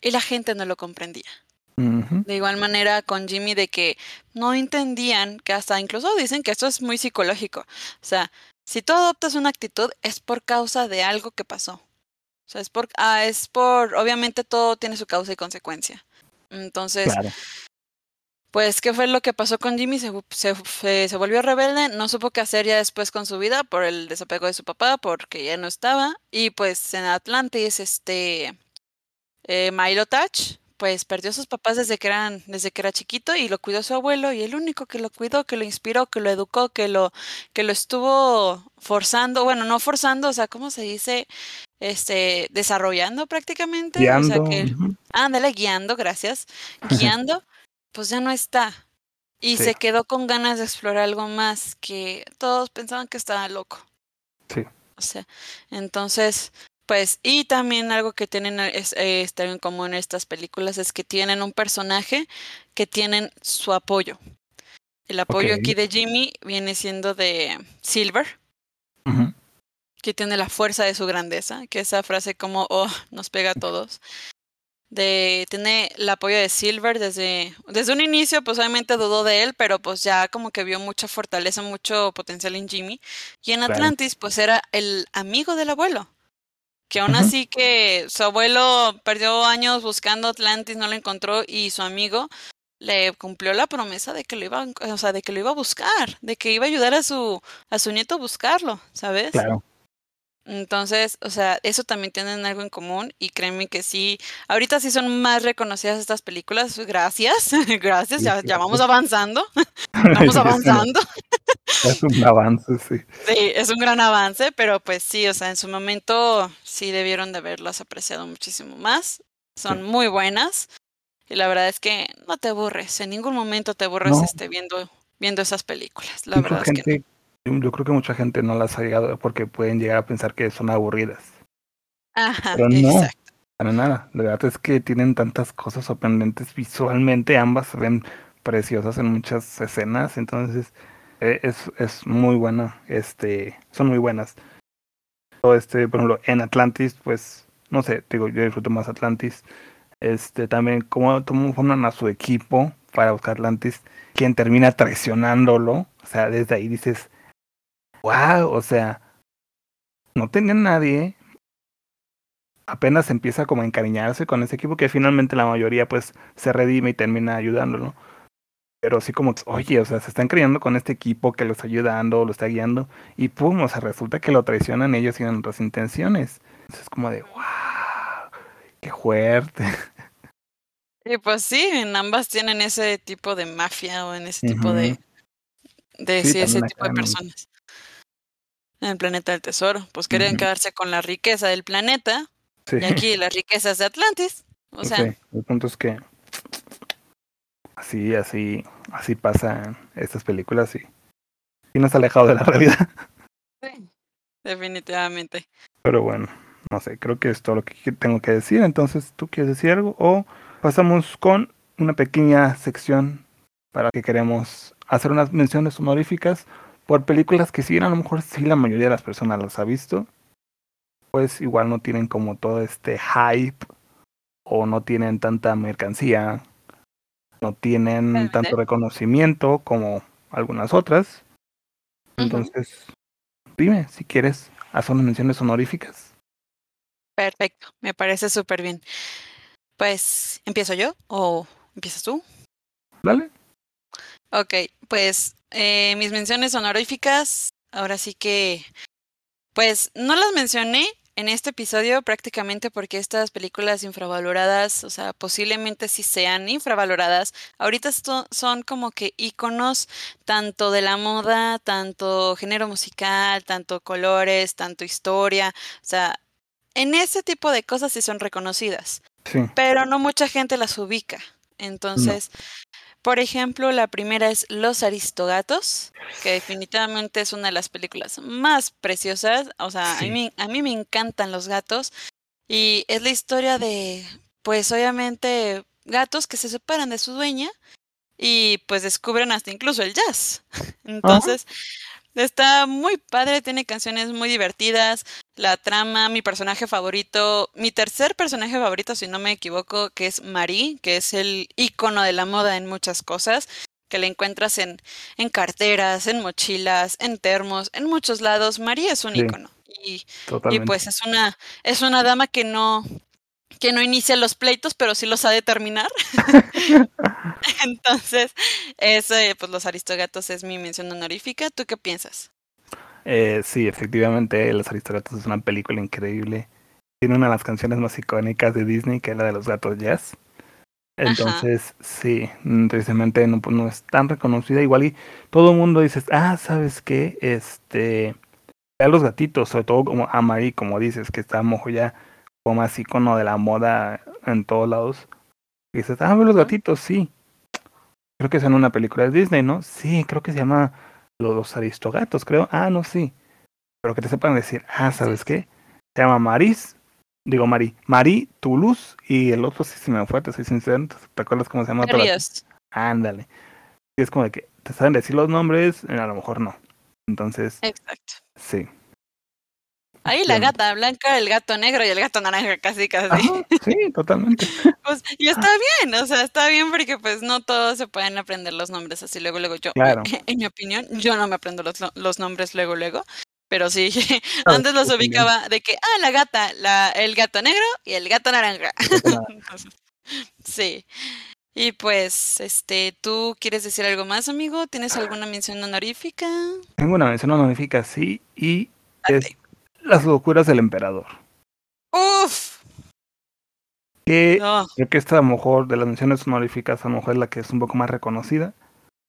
y la gente no lo comprendía. De igual manera con Jimmy de que no entendían que hasta incluso dicen que esto es muy psicológico. O sea, si tú adoptas una actitud es por causa de algo que pasó. O sea, es por, ah, es por, obviamente todo tiene su causa y consecuencia. Entonces, Claro. Pues, ¿qué fue lo que pasó con Jimmy? Se, se, se, volvió rebelde, no supo qué hacer ya después con su vida por el desapego de su papá, porque ya no estaba. Y pues en Atlantis, este, eh, Milo Touch, pues perdió a sus papás desde que eran, desde que era chiquito y lo cuidó su abuelo y el único que lo cuidó, que lo inspiró, que lo educó, que lo, que lo estuvo forzando, bueno, no forzando, o sea, ¿cómo se dice? Este, desarrollando prácticamente, o sea Guiando. que, ujú. ándale, guiando, gracias, guiando, pues ya no está. Y Sí. se quedó con ganas de explorar algo más que todos pensaban que estaba loco. Sí. O sea, entonces, pues, y también algo que tienen es, eh, en común estas películas es que tienen un personaje que tienen su apoyo. El apoyo aquí de Jimmy viene siendo de Silver, que tiene la fuerza de su grandeza, que esa frase como, oh, nos pega a todos. De, tiene el apoyo de Silver desde, desde un inicio, pues obviamente dudó de él, pero pues ya como que vio mucha fortaleza, mucho potencial en Jimmy. Y en Claro. Atlantis, pues era el amigo del abuelo. Que aún así que su abuelo perdió años buscando Atlantis, no lo encontró y su amigo le cumplió la promesa de que lo iba, a- o sea, de que lo iba a buscar, de que iba a ayudar a su, a su nieto a buscarlo, ¿sabes? Claro. Entonces, o sea, eso también tienen algo en común y créeme que sí, ahorita sí son más reconocidas estas películas, gracias, [LAUGHS] gracias, ya, ya vamos avanzando, [LAUGHS] vamos avanzando. Es un avance, sí. Sí, es un gran avance, pero pues sí, o sea, en su momento sí debieron de haberlas apreciado muchísimo más. Son Sí. muy buenas y la verdad es que no te aburres, en ningún momento te aburres No. este, viendo, viendo esas películas. La Mucha verdad es que no. Yo creo que mucha gente no las ha llegado porque pueden llegar a pensar que son aburridas. Ajá, Pero no. exacto. Para nada. La verdad es que tienen tantas cosas sorprendentes visualmente. Ambas se ven preciosas en muchas escenas. Entonces, eh, es, es muy buena. Este, son muy buenas. O este, por ejemplo, en Atlantis, pues, no sé, digo, yo disfruto más Atlantis. Este, también cómo, cómo forman a su equipo para buscar Atlantis, quien termina traicionándolo. O sea, desde ahí dices, wow, o sea, no tenía nadie. Apenas empieza como a encariñarse con ese equipo que finalmente la mayoría pues se redime y termina ayudándolo. Pero sí como, oye, o sea, se están creyendo con este equipo que lo está ayudando, lo está guiando, y pum, o sea, resulta que lo traicionan ellos tienen otras intenciones. Entonces es como de, wow, qué fuerte. Y pues sí, en ambas tienen ese tipo de mafia o en ese tipo de, de Sí, sí, ese tipo de personas. En el planeta del tesoro, pues querían quedarse con la riqueza del planeta Sí, y aquí las riquezas de Atlantis. O sea, sí, el punto es que así, así, así pasan estas películas y, y nos ha alejado de la realidad. sí, definitivamente. Pero bueno, no sé, creo que es todo lo que tengo que decir. Entonces, ¿tú quieres decir algo? O pasamos con una pequeña sección para que queremos hacer unas menciones honoríficas por películas que si bien a lo mejor sí la mayoría de las personas las ha visto, pues igual no tienen como todo este hype o no tienen tanta mercancía, no tienen tanto reconocimiento como algunas otras. Entonces, dime si quieres hacer unas menciones honoríficas. Perfecto, me parece súper bien. Pues, ¿empiezo yo o empiezas tú? Dale. Ok, pues eh, mis menciones honoríficas, ahora sí que, pues no las mencioné en este episodio prácticamente porque estas películas infravaloradas, o sea, posiblemente sí sean infravaloradas, ahorita son como que iconos tanto de la moda, tanto género musical, tanto colores, tanto historia, o sea, en ese tipo de cosas sí son reconocidas, Sí. pero no mucha gente las ubica. Entonces, por ejemplo, la primera es Los Aristogatos, que definitivamente es una de las películas más preciosas. O sea, a, mí, a mí me encantan los gatos. Y es la historia de, pues obviamente, gatos que se separan de su dueña y pues descubren hasta incluso el jazz. [LAUGHS] Entonces, está muy padre, tiene canciones muy divertidas. La trama, mi personaje favorito, mi tercer personaje favorito, si no me equivoco, que es Marie, que es el icono de la moda en muchas cosas, que la encuentras en, en carteras, en mochilas, en termos, en muchos lados. Marie es un Sí. icono. Y, y pues es una, es una dama que no, que no inicia los pleitos, pero sí los ha de terminar. [LAUGHS] [LAUGHS] Entonces, ese, pues los aristogatos es mi mención honorífica. ¿Tú qué piensas? Eh, sí, efectivamente, Los Aristogatos es una película increíble. Tiene una de las canciones más icónicas de Disney, que es la de los gatos jazz. Entonces, sí, mm, tristemente no, pues, no es tan reconocida. Igual y todo el mundo dice, ah, ¿sabes qué? Este, a los gatitos, sobre todo como a Marie, como dices, que está mojo ya como más icono de la moda en todos lados. Y dices, ah, los gatitos, sí. Creo que es en una película de Disney, ¿no? Sí, creo que se llama Los Aristogatos, creo. Ah, no, sí. Pero que te sepan decir, ah, ¿sabes qué? Se llama Maris, digo Mari, Marie Toulouse y el otro sí se me fue, te soy sincero. ¿Te acuerdas cómo se llama? Ríos. Ándale. Y es como de que te saben decir los nombres, eh, a lo mejor no. Entonces, Exacto. sí. Ahí la Bien. gata blanca, el gato negro y el gato naranja, casi casi. Ajá, sí, totalmente. [LAUGHS] Pues, y está bien, o sea, está bien porque pues no todos se pueden aprender los nombres así luego, luego yo, Claro. [LAUGHS] en mi opinión, yo no me aprendo los, los nombres luego, luego, pero sí, [LAUGHS] Ah, antes los ubicaba de que, ah, la gata, la, el gato negro y el gato naranja. gato naranja. Entonces, sí. Y pues, este, ¿tú quieres decir algo más, amigo? ¿Tienes alguna mención honorífica? Tengo una mención honorífica, sí, y es. Las locuras del emperador. Uf, Que no, creo que esta a lo mejor de las menciones honoríficas a lo mejor es la que es un poco más reconocida.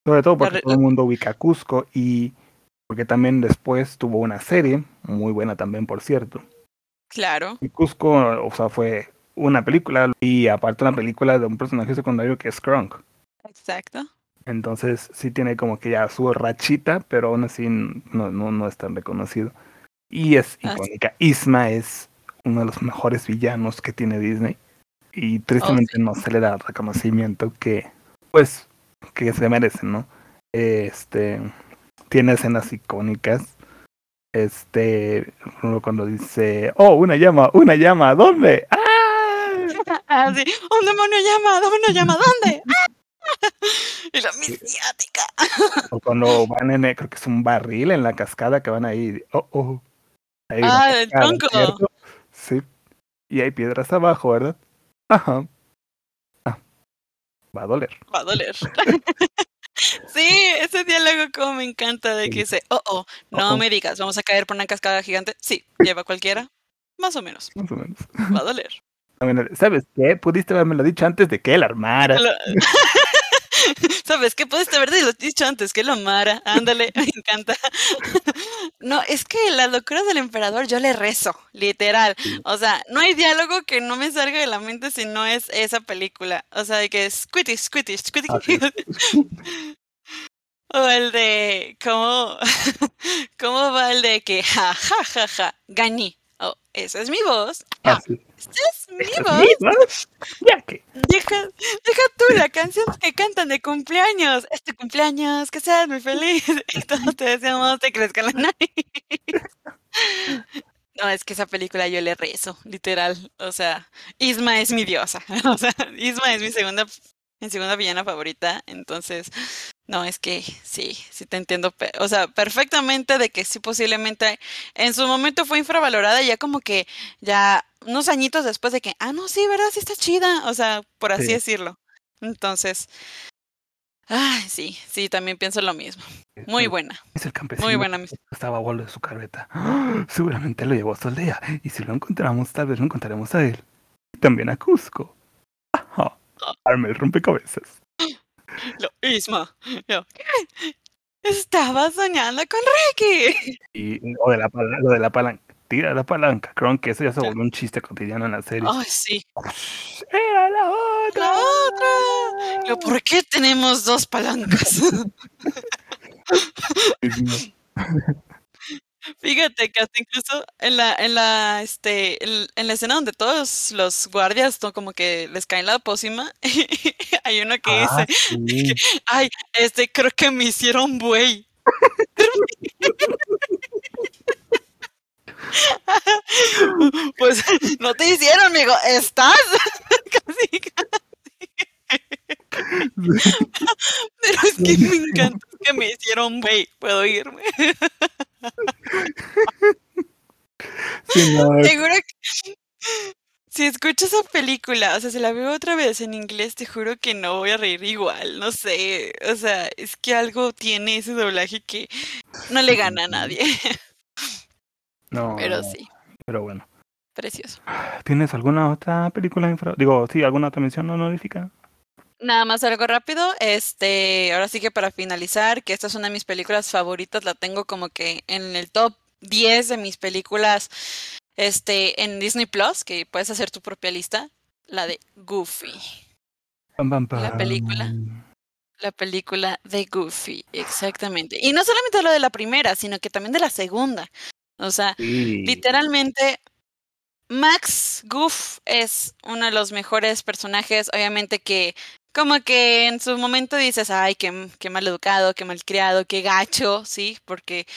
Sobre todo porque todo el mundo ubica a Cusco y porque también después tuvo una serie, muy buena también por cierto. claro, Y Cusco, o sea, fue una película y aparte una película de un personaje secundario que es Kronk. exacto. Entonces sí tiene como que ya su rachita, pero aún así no, no, no es tan reconocido. Y es Ah, icónica. Isma es uno de los mejores villanos que tiene Disney. Y tristemente no se le da el reconocimiento que, pues, que se merecen, ¿no? Este tiene escenas icónicas. Este, cuando dice, oh, una llama, una llama, ¿dónde? ¡Ah! [LAUGHS] Ah, sí. Un demonio llama, demonio llama, ¿dónde? [LAUGHS] [LAUGHS] y la misiática. O cuando van en, creo que es un barril en la cascada que van ahí. Oh, oh. Hay Ah, el cascada, tronco. ¿cierto? Sí. Y hay piedras abajo, ¿verdad? Ajá. Ah. Va a doler. Va a doler. [LAUGHS] sí, ese diálogo como me encanta de que dice, oh, oh, no Oh, oh. me digas, vamos a caer por una cascada gigante. Sí, lleva cualquiera. Más o menos. Más o menos. Va a doler. [LAUGHS] ¿Sabes qué? Pudiste haberme dicho antes de que él armara. [LAUGHS] [LAUGHS] ¿Sabes qué? Pudiste haber dicho antes que lo amara. Ándale, [LAUGHS] me encanta. No, es que las locuras del emperador yo le rezo, literal. O sea, no hay diálogo que no me salga de la mente si no es esa película. O sea, de que es squitty, squitty, squitty. O el de cómo, [LAUGHS] cómo va el de que ja ja ja ja gané. Oh, esa es mi voz. Ah, esa es mi ¿Esta es voz. mi voz? Ya que. Deja, deja tú la canción que cantan de cumpleaños. Es tu cumpleaños, que seas muy feliz. [LAUGHS] Y todos te deseamos te crezca la nariz. No, es que esa película yo le rezo, literal. O sea, Isma es mi diosa. [LAUGHS] O sea, Isma es mi segunda, mi segunda villana favorita. Entonces, No, es que sí, sí te entiendo. O sea, perfectamente de que sí posiblemente en su momento fue infravalorada, y ya como que ya unos añitos después de que, ah, no, sí, ¿verdad? Sí está chida. O sea, por así Sí. decirlo. Entonces, ay, sí, sí, también pienso lo mismo. Muy Es- buena, Es el campesino. muy buena. Estaba a de su carreta. ¡Ah! [GASPS] Seguramente lo llevó a su aldea. Y si lo encontramos, tal vez lo encontraremos a él. Y también a Cusco. Ajá. Arme el rompecabezas. Lo mismo. Yo, ¿qué? Estaba soñando con Ricky. Y o de la pala- lo de la palanca. Tira la palanca. Creo que eso ya se volvió un chiste cotidiano en la serie. Ay, sí. ¡Era la otra! La otra. ¿por qué tenemos dos palancas? [LAUGHS] Fíjate que hasta incluso en la, en la, este, en, en la escena donde todos los guardias ¿no? como que les caen la pócima, [LAUGHS] hay uno que Ah, dice, sí. [LAUGHS] ay, este, creo que me hicieron buey. [LAUGHS] Pues no te hicieron, amigo, ¿estás? Casi, pero es que me encanta que me hicieron buey, puedo irme. Sí, no, juro que [LAUGHS] si escucho esa película, o sea, si la veo otra vez en inglés, te juro que no voy a reír igual, no sé, o sea, es que algo tiene ese doblaje que no le gana a nadie, [LAUGHS] no, pero sí, Pero bueno. precioso. ¿Tienes alguna otra película infra... Digo, sí, alguna otra mención honorífica? Nada más algo rápido, este, ahora sí que para finalizar, que esta es una de mis películas favoritas, la tengo como que en el top 10 de mis películas, este, en Disney Plus, que puedes hacer tu propia lista, la de Goofy. Pam, pam, La película. La película de Goofy, exactamente. Y no solamente lo de la primera, sino que también de la segunda. O sea, Sí. literalmente, Max Goof es uno de los mejores personajes. Obviamente que, como que en su momento dices, ay, qué, qué mal educado, qué mal criado, qué gacho, ¿sí? Porque,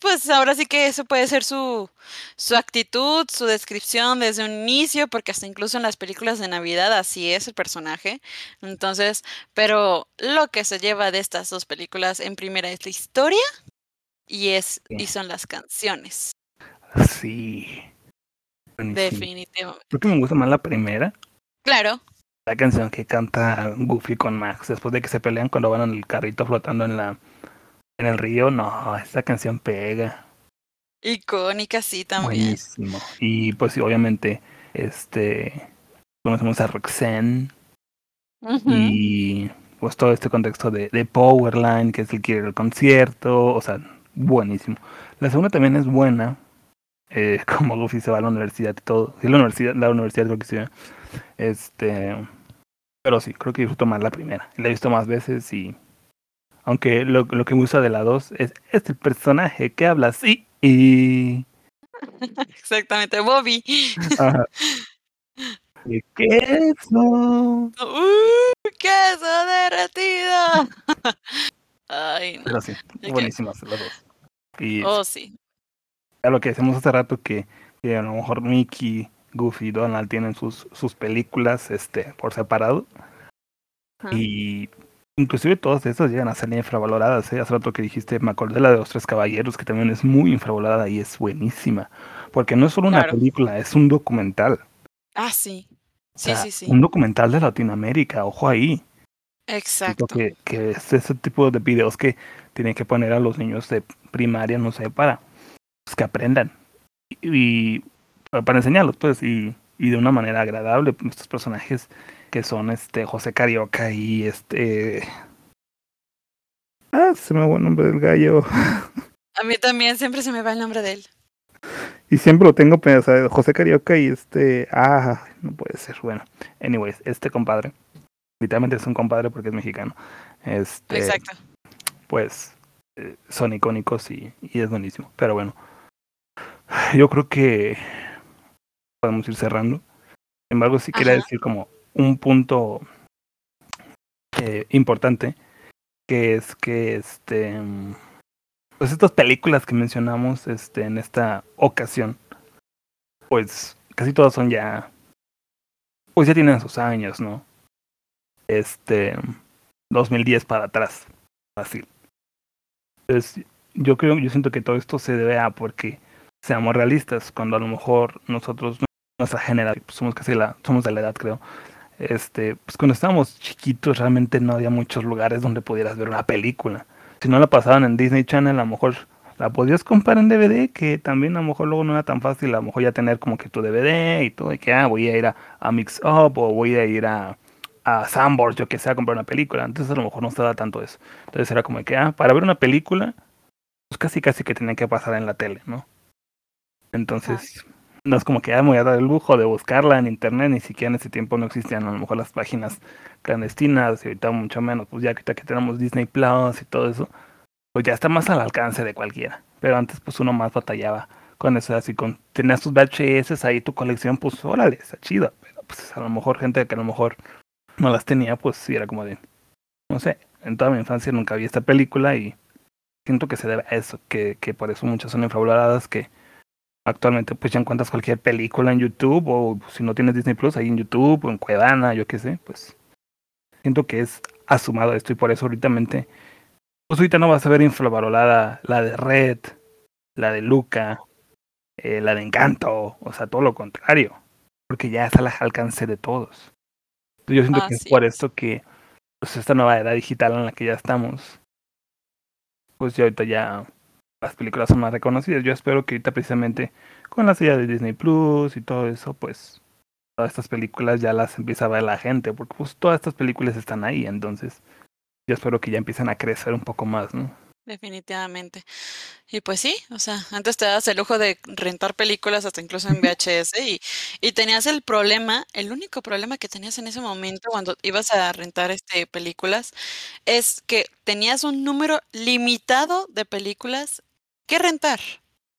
pues ahora sí que eso puede ser su, su actitud, su descripción desde un inicio, porque hasta incluso en las películas de Navidad así es el personaje. Entonces, pero lo que se lleva de estas dos películas en primera es la historia y es y son las canciones. Sí. Definitivamente. Creo que me gusta más la primera. Claro, La canción que canta Goofy con Max después de que se pelean cuando van en el carrito flotando en la en el río. No, esa canción pega. icónica sí también. Buenísimo. Y pues sí, obviamente, este conocemos a Roxanne y pues todo este contexto de, de Powerline, que es el que quiere el concierto, o sea, buenísimo. La segunda también es buena, eh, [LAUGHS] como Goofy se va a la universidad y todo. Sí, la universidad, la universidad creo que sí. ¿eh? Este, pero sí, creo que disfruto más la primera. La he visto más veces y aunque lo, lo que me gusta de la dos es, es el personaje que habla así y [LAUGHS] Exactamente, Bobby. Ajá. [LAUGHS] ¿Y queso? ¡Uh! ¡Queso derretido! Ay, no. Pero sí, buenísimas las dos. Y Oh, sí. A lo que decimos hace rato que, que a lo mejor Mickey, Goofy y Donald tienen sus, sus películas este, por separado. Y inclusive todas esas llegan a ser infravaloradas. ¿eh? Hace rato que dijiste, me acordé de la de los tres caballeros, que también es muy infravalorada y es buenísima. Porque no es solo una Claro. película, es un documental. Ah, sí. O Sí, sea, sí, sí. Un documental de Latinoamérica, ojo ahí. Exacto. Que, que es ese tipo de videos que tienen que poner a los niños de primaria, no sé, para pues, que aprendan. Y, y para enseñarlos, pues, y, y de una manera agradable. pues, Estos personajes que son este José Carioca y este. Ah, se me va el nombre del gallo. A mí también siempre se me va el nombre de él. Y siempre lo tengo pensado, José Carioca y este. Ah, no puede ser. Bueno, anyways, este compadre. Literalmente es un compadre porque es mexicano. Este. Exacto. pues eh, son icónicos y, y es buenísimo. Pero bueno, yo creo que podemos ir cerrando. Sin embargo, sí quería decir como un punto eh, importante, que es que este pues estas películas que mencionamos este en esta ocasión, pues casi todas son ya pues ya tienen sus años, ¿no? Este 2010 para atrás. fácil. Entonces, yo creo, yo siento que todo esto se debe a porque seamos realistas, cuando a lo mejor nosotros, nuestra generación, pues somos casi la, somos de la edad creo, este, pues cuando estábamos chiquitos realmente no había muchos lugares donde pudieras ver una película. Si no la pasaban en Disney Channel, a lo mejor la podías comprar en DVD, que también a lo mejor luego no era tan fácil, a lo mejor ya tener como que tu DVD y todo, y que ah, voy a ir a, Mix Up o voy a ir a, a yo que sé, a comprar una película. Entonces a lo mejor no estaba tanto eso. Entonces era como que, ah, para ver una película, pues casi casi que tenía que pasar en la tele, ¿no? Entonces, no es como que ya me voy a dar el lujo de buscarla en internet, ni siquiera en ese tiempo no existían a lo mejor las páginas clandestinas y ahorita mucho menos, pues ya ahorita que tenemos Disney Plus y todo eso, pues ya está más al alcance de cualquiera. Pero antes pues uno más batallaba con eso, así con tenías tus VHS ahí tu colección, pues órale, está chido, pero pues a lo mejor gente que a lo mejor no las tenía, pues sí era como de, no sé, en toda mi infancia nunca vi esta película y siento que se debe a eso, que, que por eso muchas son infravaloradas, que Actualmente pues ya encuentras cualquier película en YouTube o si no tienes Disney Plus ahí en YouTube o en Cuevana, yo qué sé, pues siento que es asumado esto y por eso ahorita pues ahorita no vas a ver infravalorada la de Red, la de Luca, eh, la de Encanto, o sea, todo lo contrario, porque ya está al alcance de todos. Yo siento ah, que es por esto que pues esta nueva edad digital en la que ya estamos, pues ya ahorita ya las películas son más reconocidas. Yo espero que ahorita precisamente con la silla de Disney Plus y todo eso, pues todas estas películas ya las empieza a ver la gente, porque pues todas estas películas están ahí, entonces yo espero que ya empiecen a crecer un poco más, ¿no? Definitivamente. Y pues sí, o sea, antes te dabas el lujo de rentar películas hasta incluso en [LAUGHS] VHS y, y tenías el problema, el único problema que tenías en ese momento cuando ibas a rentar este películas es que tenías un número limitado de películas que rentar.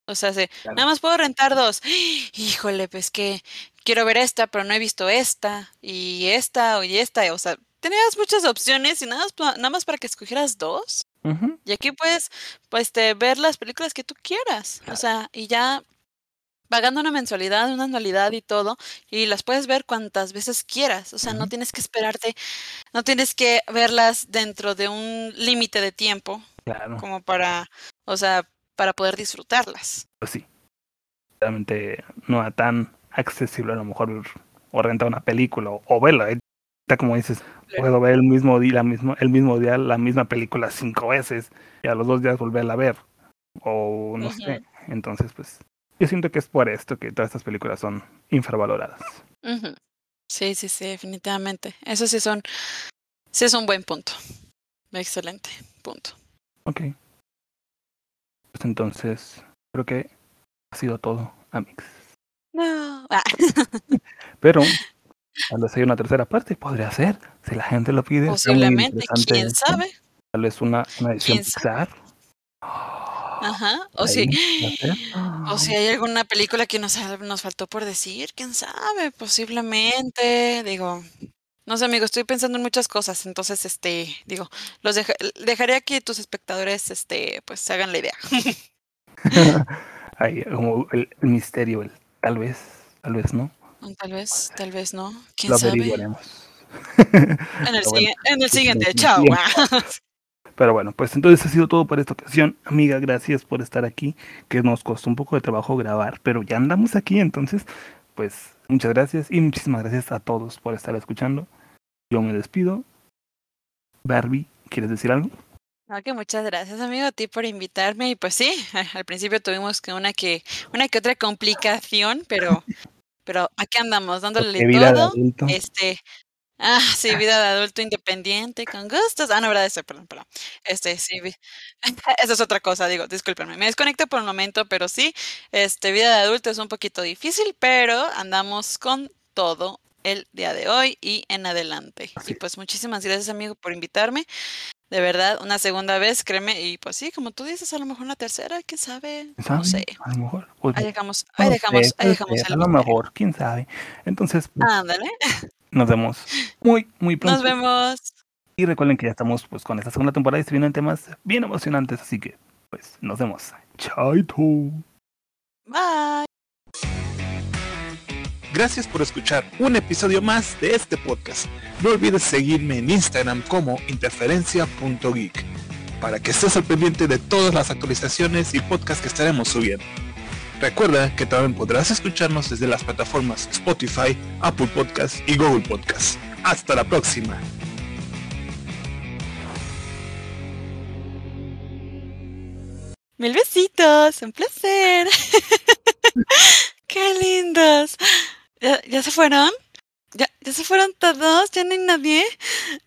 O sea, nada más puedo rentar dos. [GASPS] Híjole, pues que quiero ver esta, pero no he visto esta, y esta, y esta. O sea, tenías muchas opciones y nada más, nada más para que escogieras dos. Y aquí puedes pues, te, ver las películas que tú quieras. O sea, y ya pagando una mensualidad, una anualidad y todo, y las puedes ver cuantas veces quieras. O sea, no tienes que esperarte, no tienes que verlas dentro de un límite de tiempo. Claro. Como para, o sea, para poder disfrutarlas. Pues sí. Realmente no era tan accesible a lo mejor o rentar una película o, verla. Está como dices, puedo ver el mismo día, la mismo, el mismo día la misma película cinco veces y a los dos días volverla a ver. O no sé. Entonces, pues, yo siento que es por esto que todas estas películas son infravaloradas. Sí, sí, sí, definitivamente. Eso sí son, sí es un buen punto. Excelente punto. Ok. Pues entonces, creo que ha sido todo, Amix. No. Ah. [LAUGHS] Pero vez hay una tercera parte, podría ser, si la gente lo pide. Posiblemente, quién sabe. Tal vez una, una edición Pixar. Ajá, o si, [GASPS] o si hay alguna película que nos, nos faltó por decir, quién sabe, posiblemente, digo, no sé, amigo, estoy pensando en muchas cosas, entonces, este, digo, los dejaré que tus espectadores, este, pues, se hagan la idea. [LAUGHS] Ay, como el, misterio, el tal vez, tal vez no. Tal vez, tal vez no. ¿Quién lo sabe? en el, [LAUGHS] en el siguiente, chao. [LAUGHS] Pero bueno, pues entonces ha sido todo por esta ocasión. Amiga, gracias por estar aquí, que nos costó un poco de trabajo grabar, pero ya andamos aquí, entonces, pues muchas gracias y muchísimas gracias a todos por estar escuchando. Yo me despido. Barbie, ¿quieres decir algo? No, que muchas gracias, amigo, a ti por invitarme. Y pues sí, [LAUGHS] al principio tuvimos que una que, una que otra complicación, pero, [LAUGHS] pero aquí andamos, dándole todo. Este, ah, sí, vida de adulto independiente, con gustos. Ah, no, verdad, eso, perdón, perdón. Este, sí, [LAUGHS] esa es otra cosa, digo, discúlpenme. Me desconecto por un momento, pero sí, este, vida de adulto es un poquito difícil, pero andamos con todo el día de hoy y en adelante. Y pues muchísimas gracias amigo por invitarme. De verdad, una segunda vez, créeme, y pues sí, como tú dices, a lo mejor una tercera, quién sabe, no sé. A lo mejor. Pues, ahí dejamos, ahí dejamos, ahí dejamos. a lo mejor, quién sabe. Entonces, pues, Ándale. nos vemos muy, muy [LAUGHS] pronto. Nos vemos. Y recuerden que ya estamos pues con esta segunda temporada y se vienen temas bien emocionantes, así que pues nos vemos. Chaito. Bye. Gracias por escuchar un episodio más de este podcast. No olvides seguirme en Instagram como interferencia.geek. para que estés al pendiente de todas las actualizaciones y podcasts que estaremos subiendo. Recuerda que también podrás escucharnos desde las plataformas Spotify, Apple Podcasts y Google Podcasts. Hasta la próxima. Mil besitos, un placer. [LAUGHS] Qué lindos. ¿Ya, ¿Ya, se fueron? ¿Ya, ¿Ya se fueron todos? ¿Ya no hay nadie?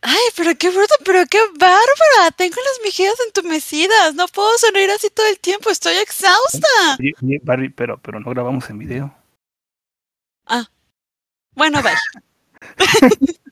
Ay, pero qué bruto, pero qué bárbara. Tengo las mejillas entumecidas. No puedo sonreír así todo el tiempo. Estoy exhausta. Oye, oye, Barry, pero, pero no grabamos en video. Ah. Bueno, bye. [LAUGHS]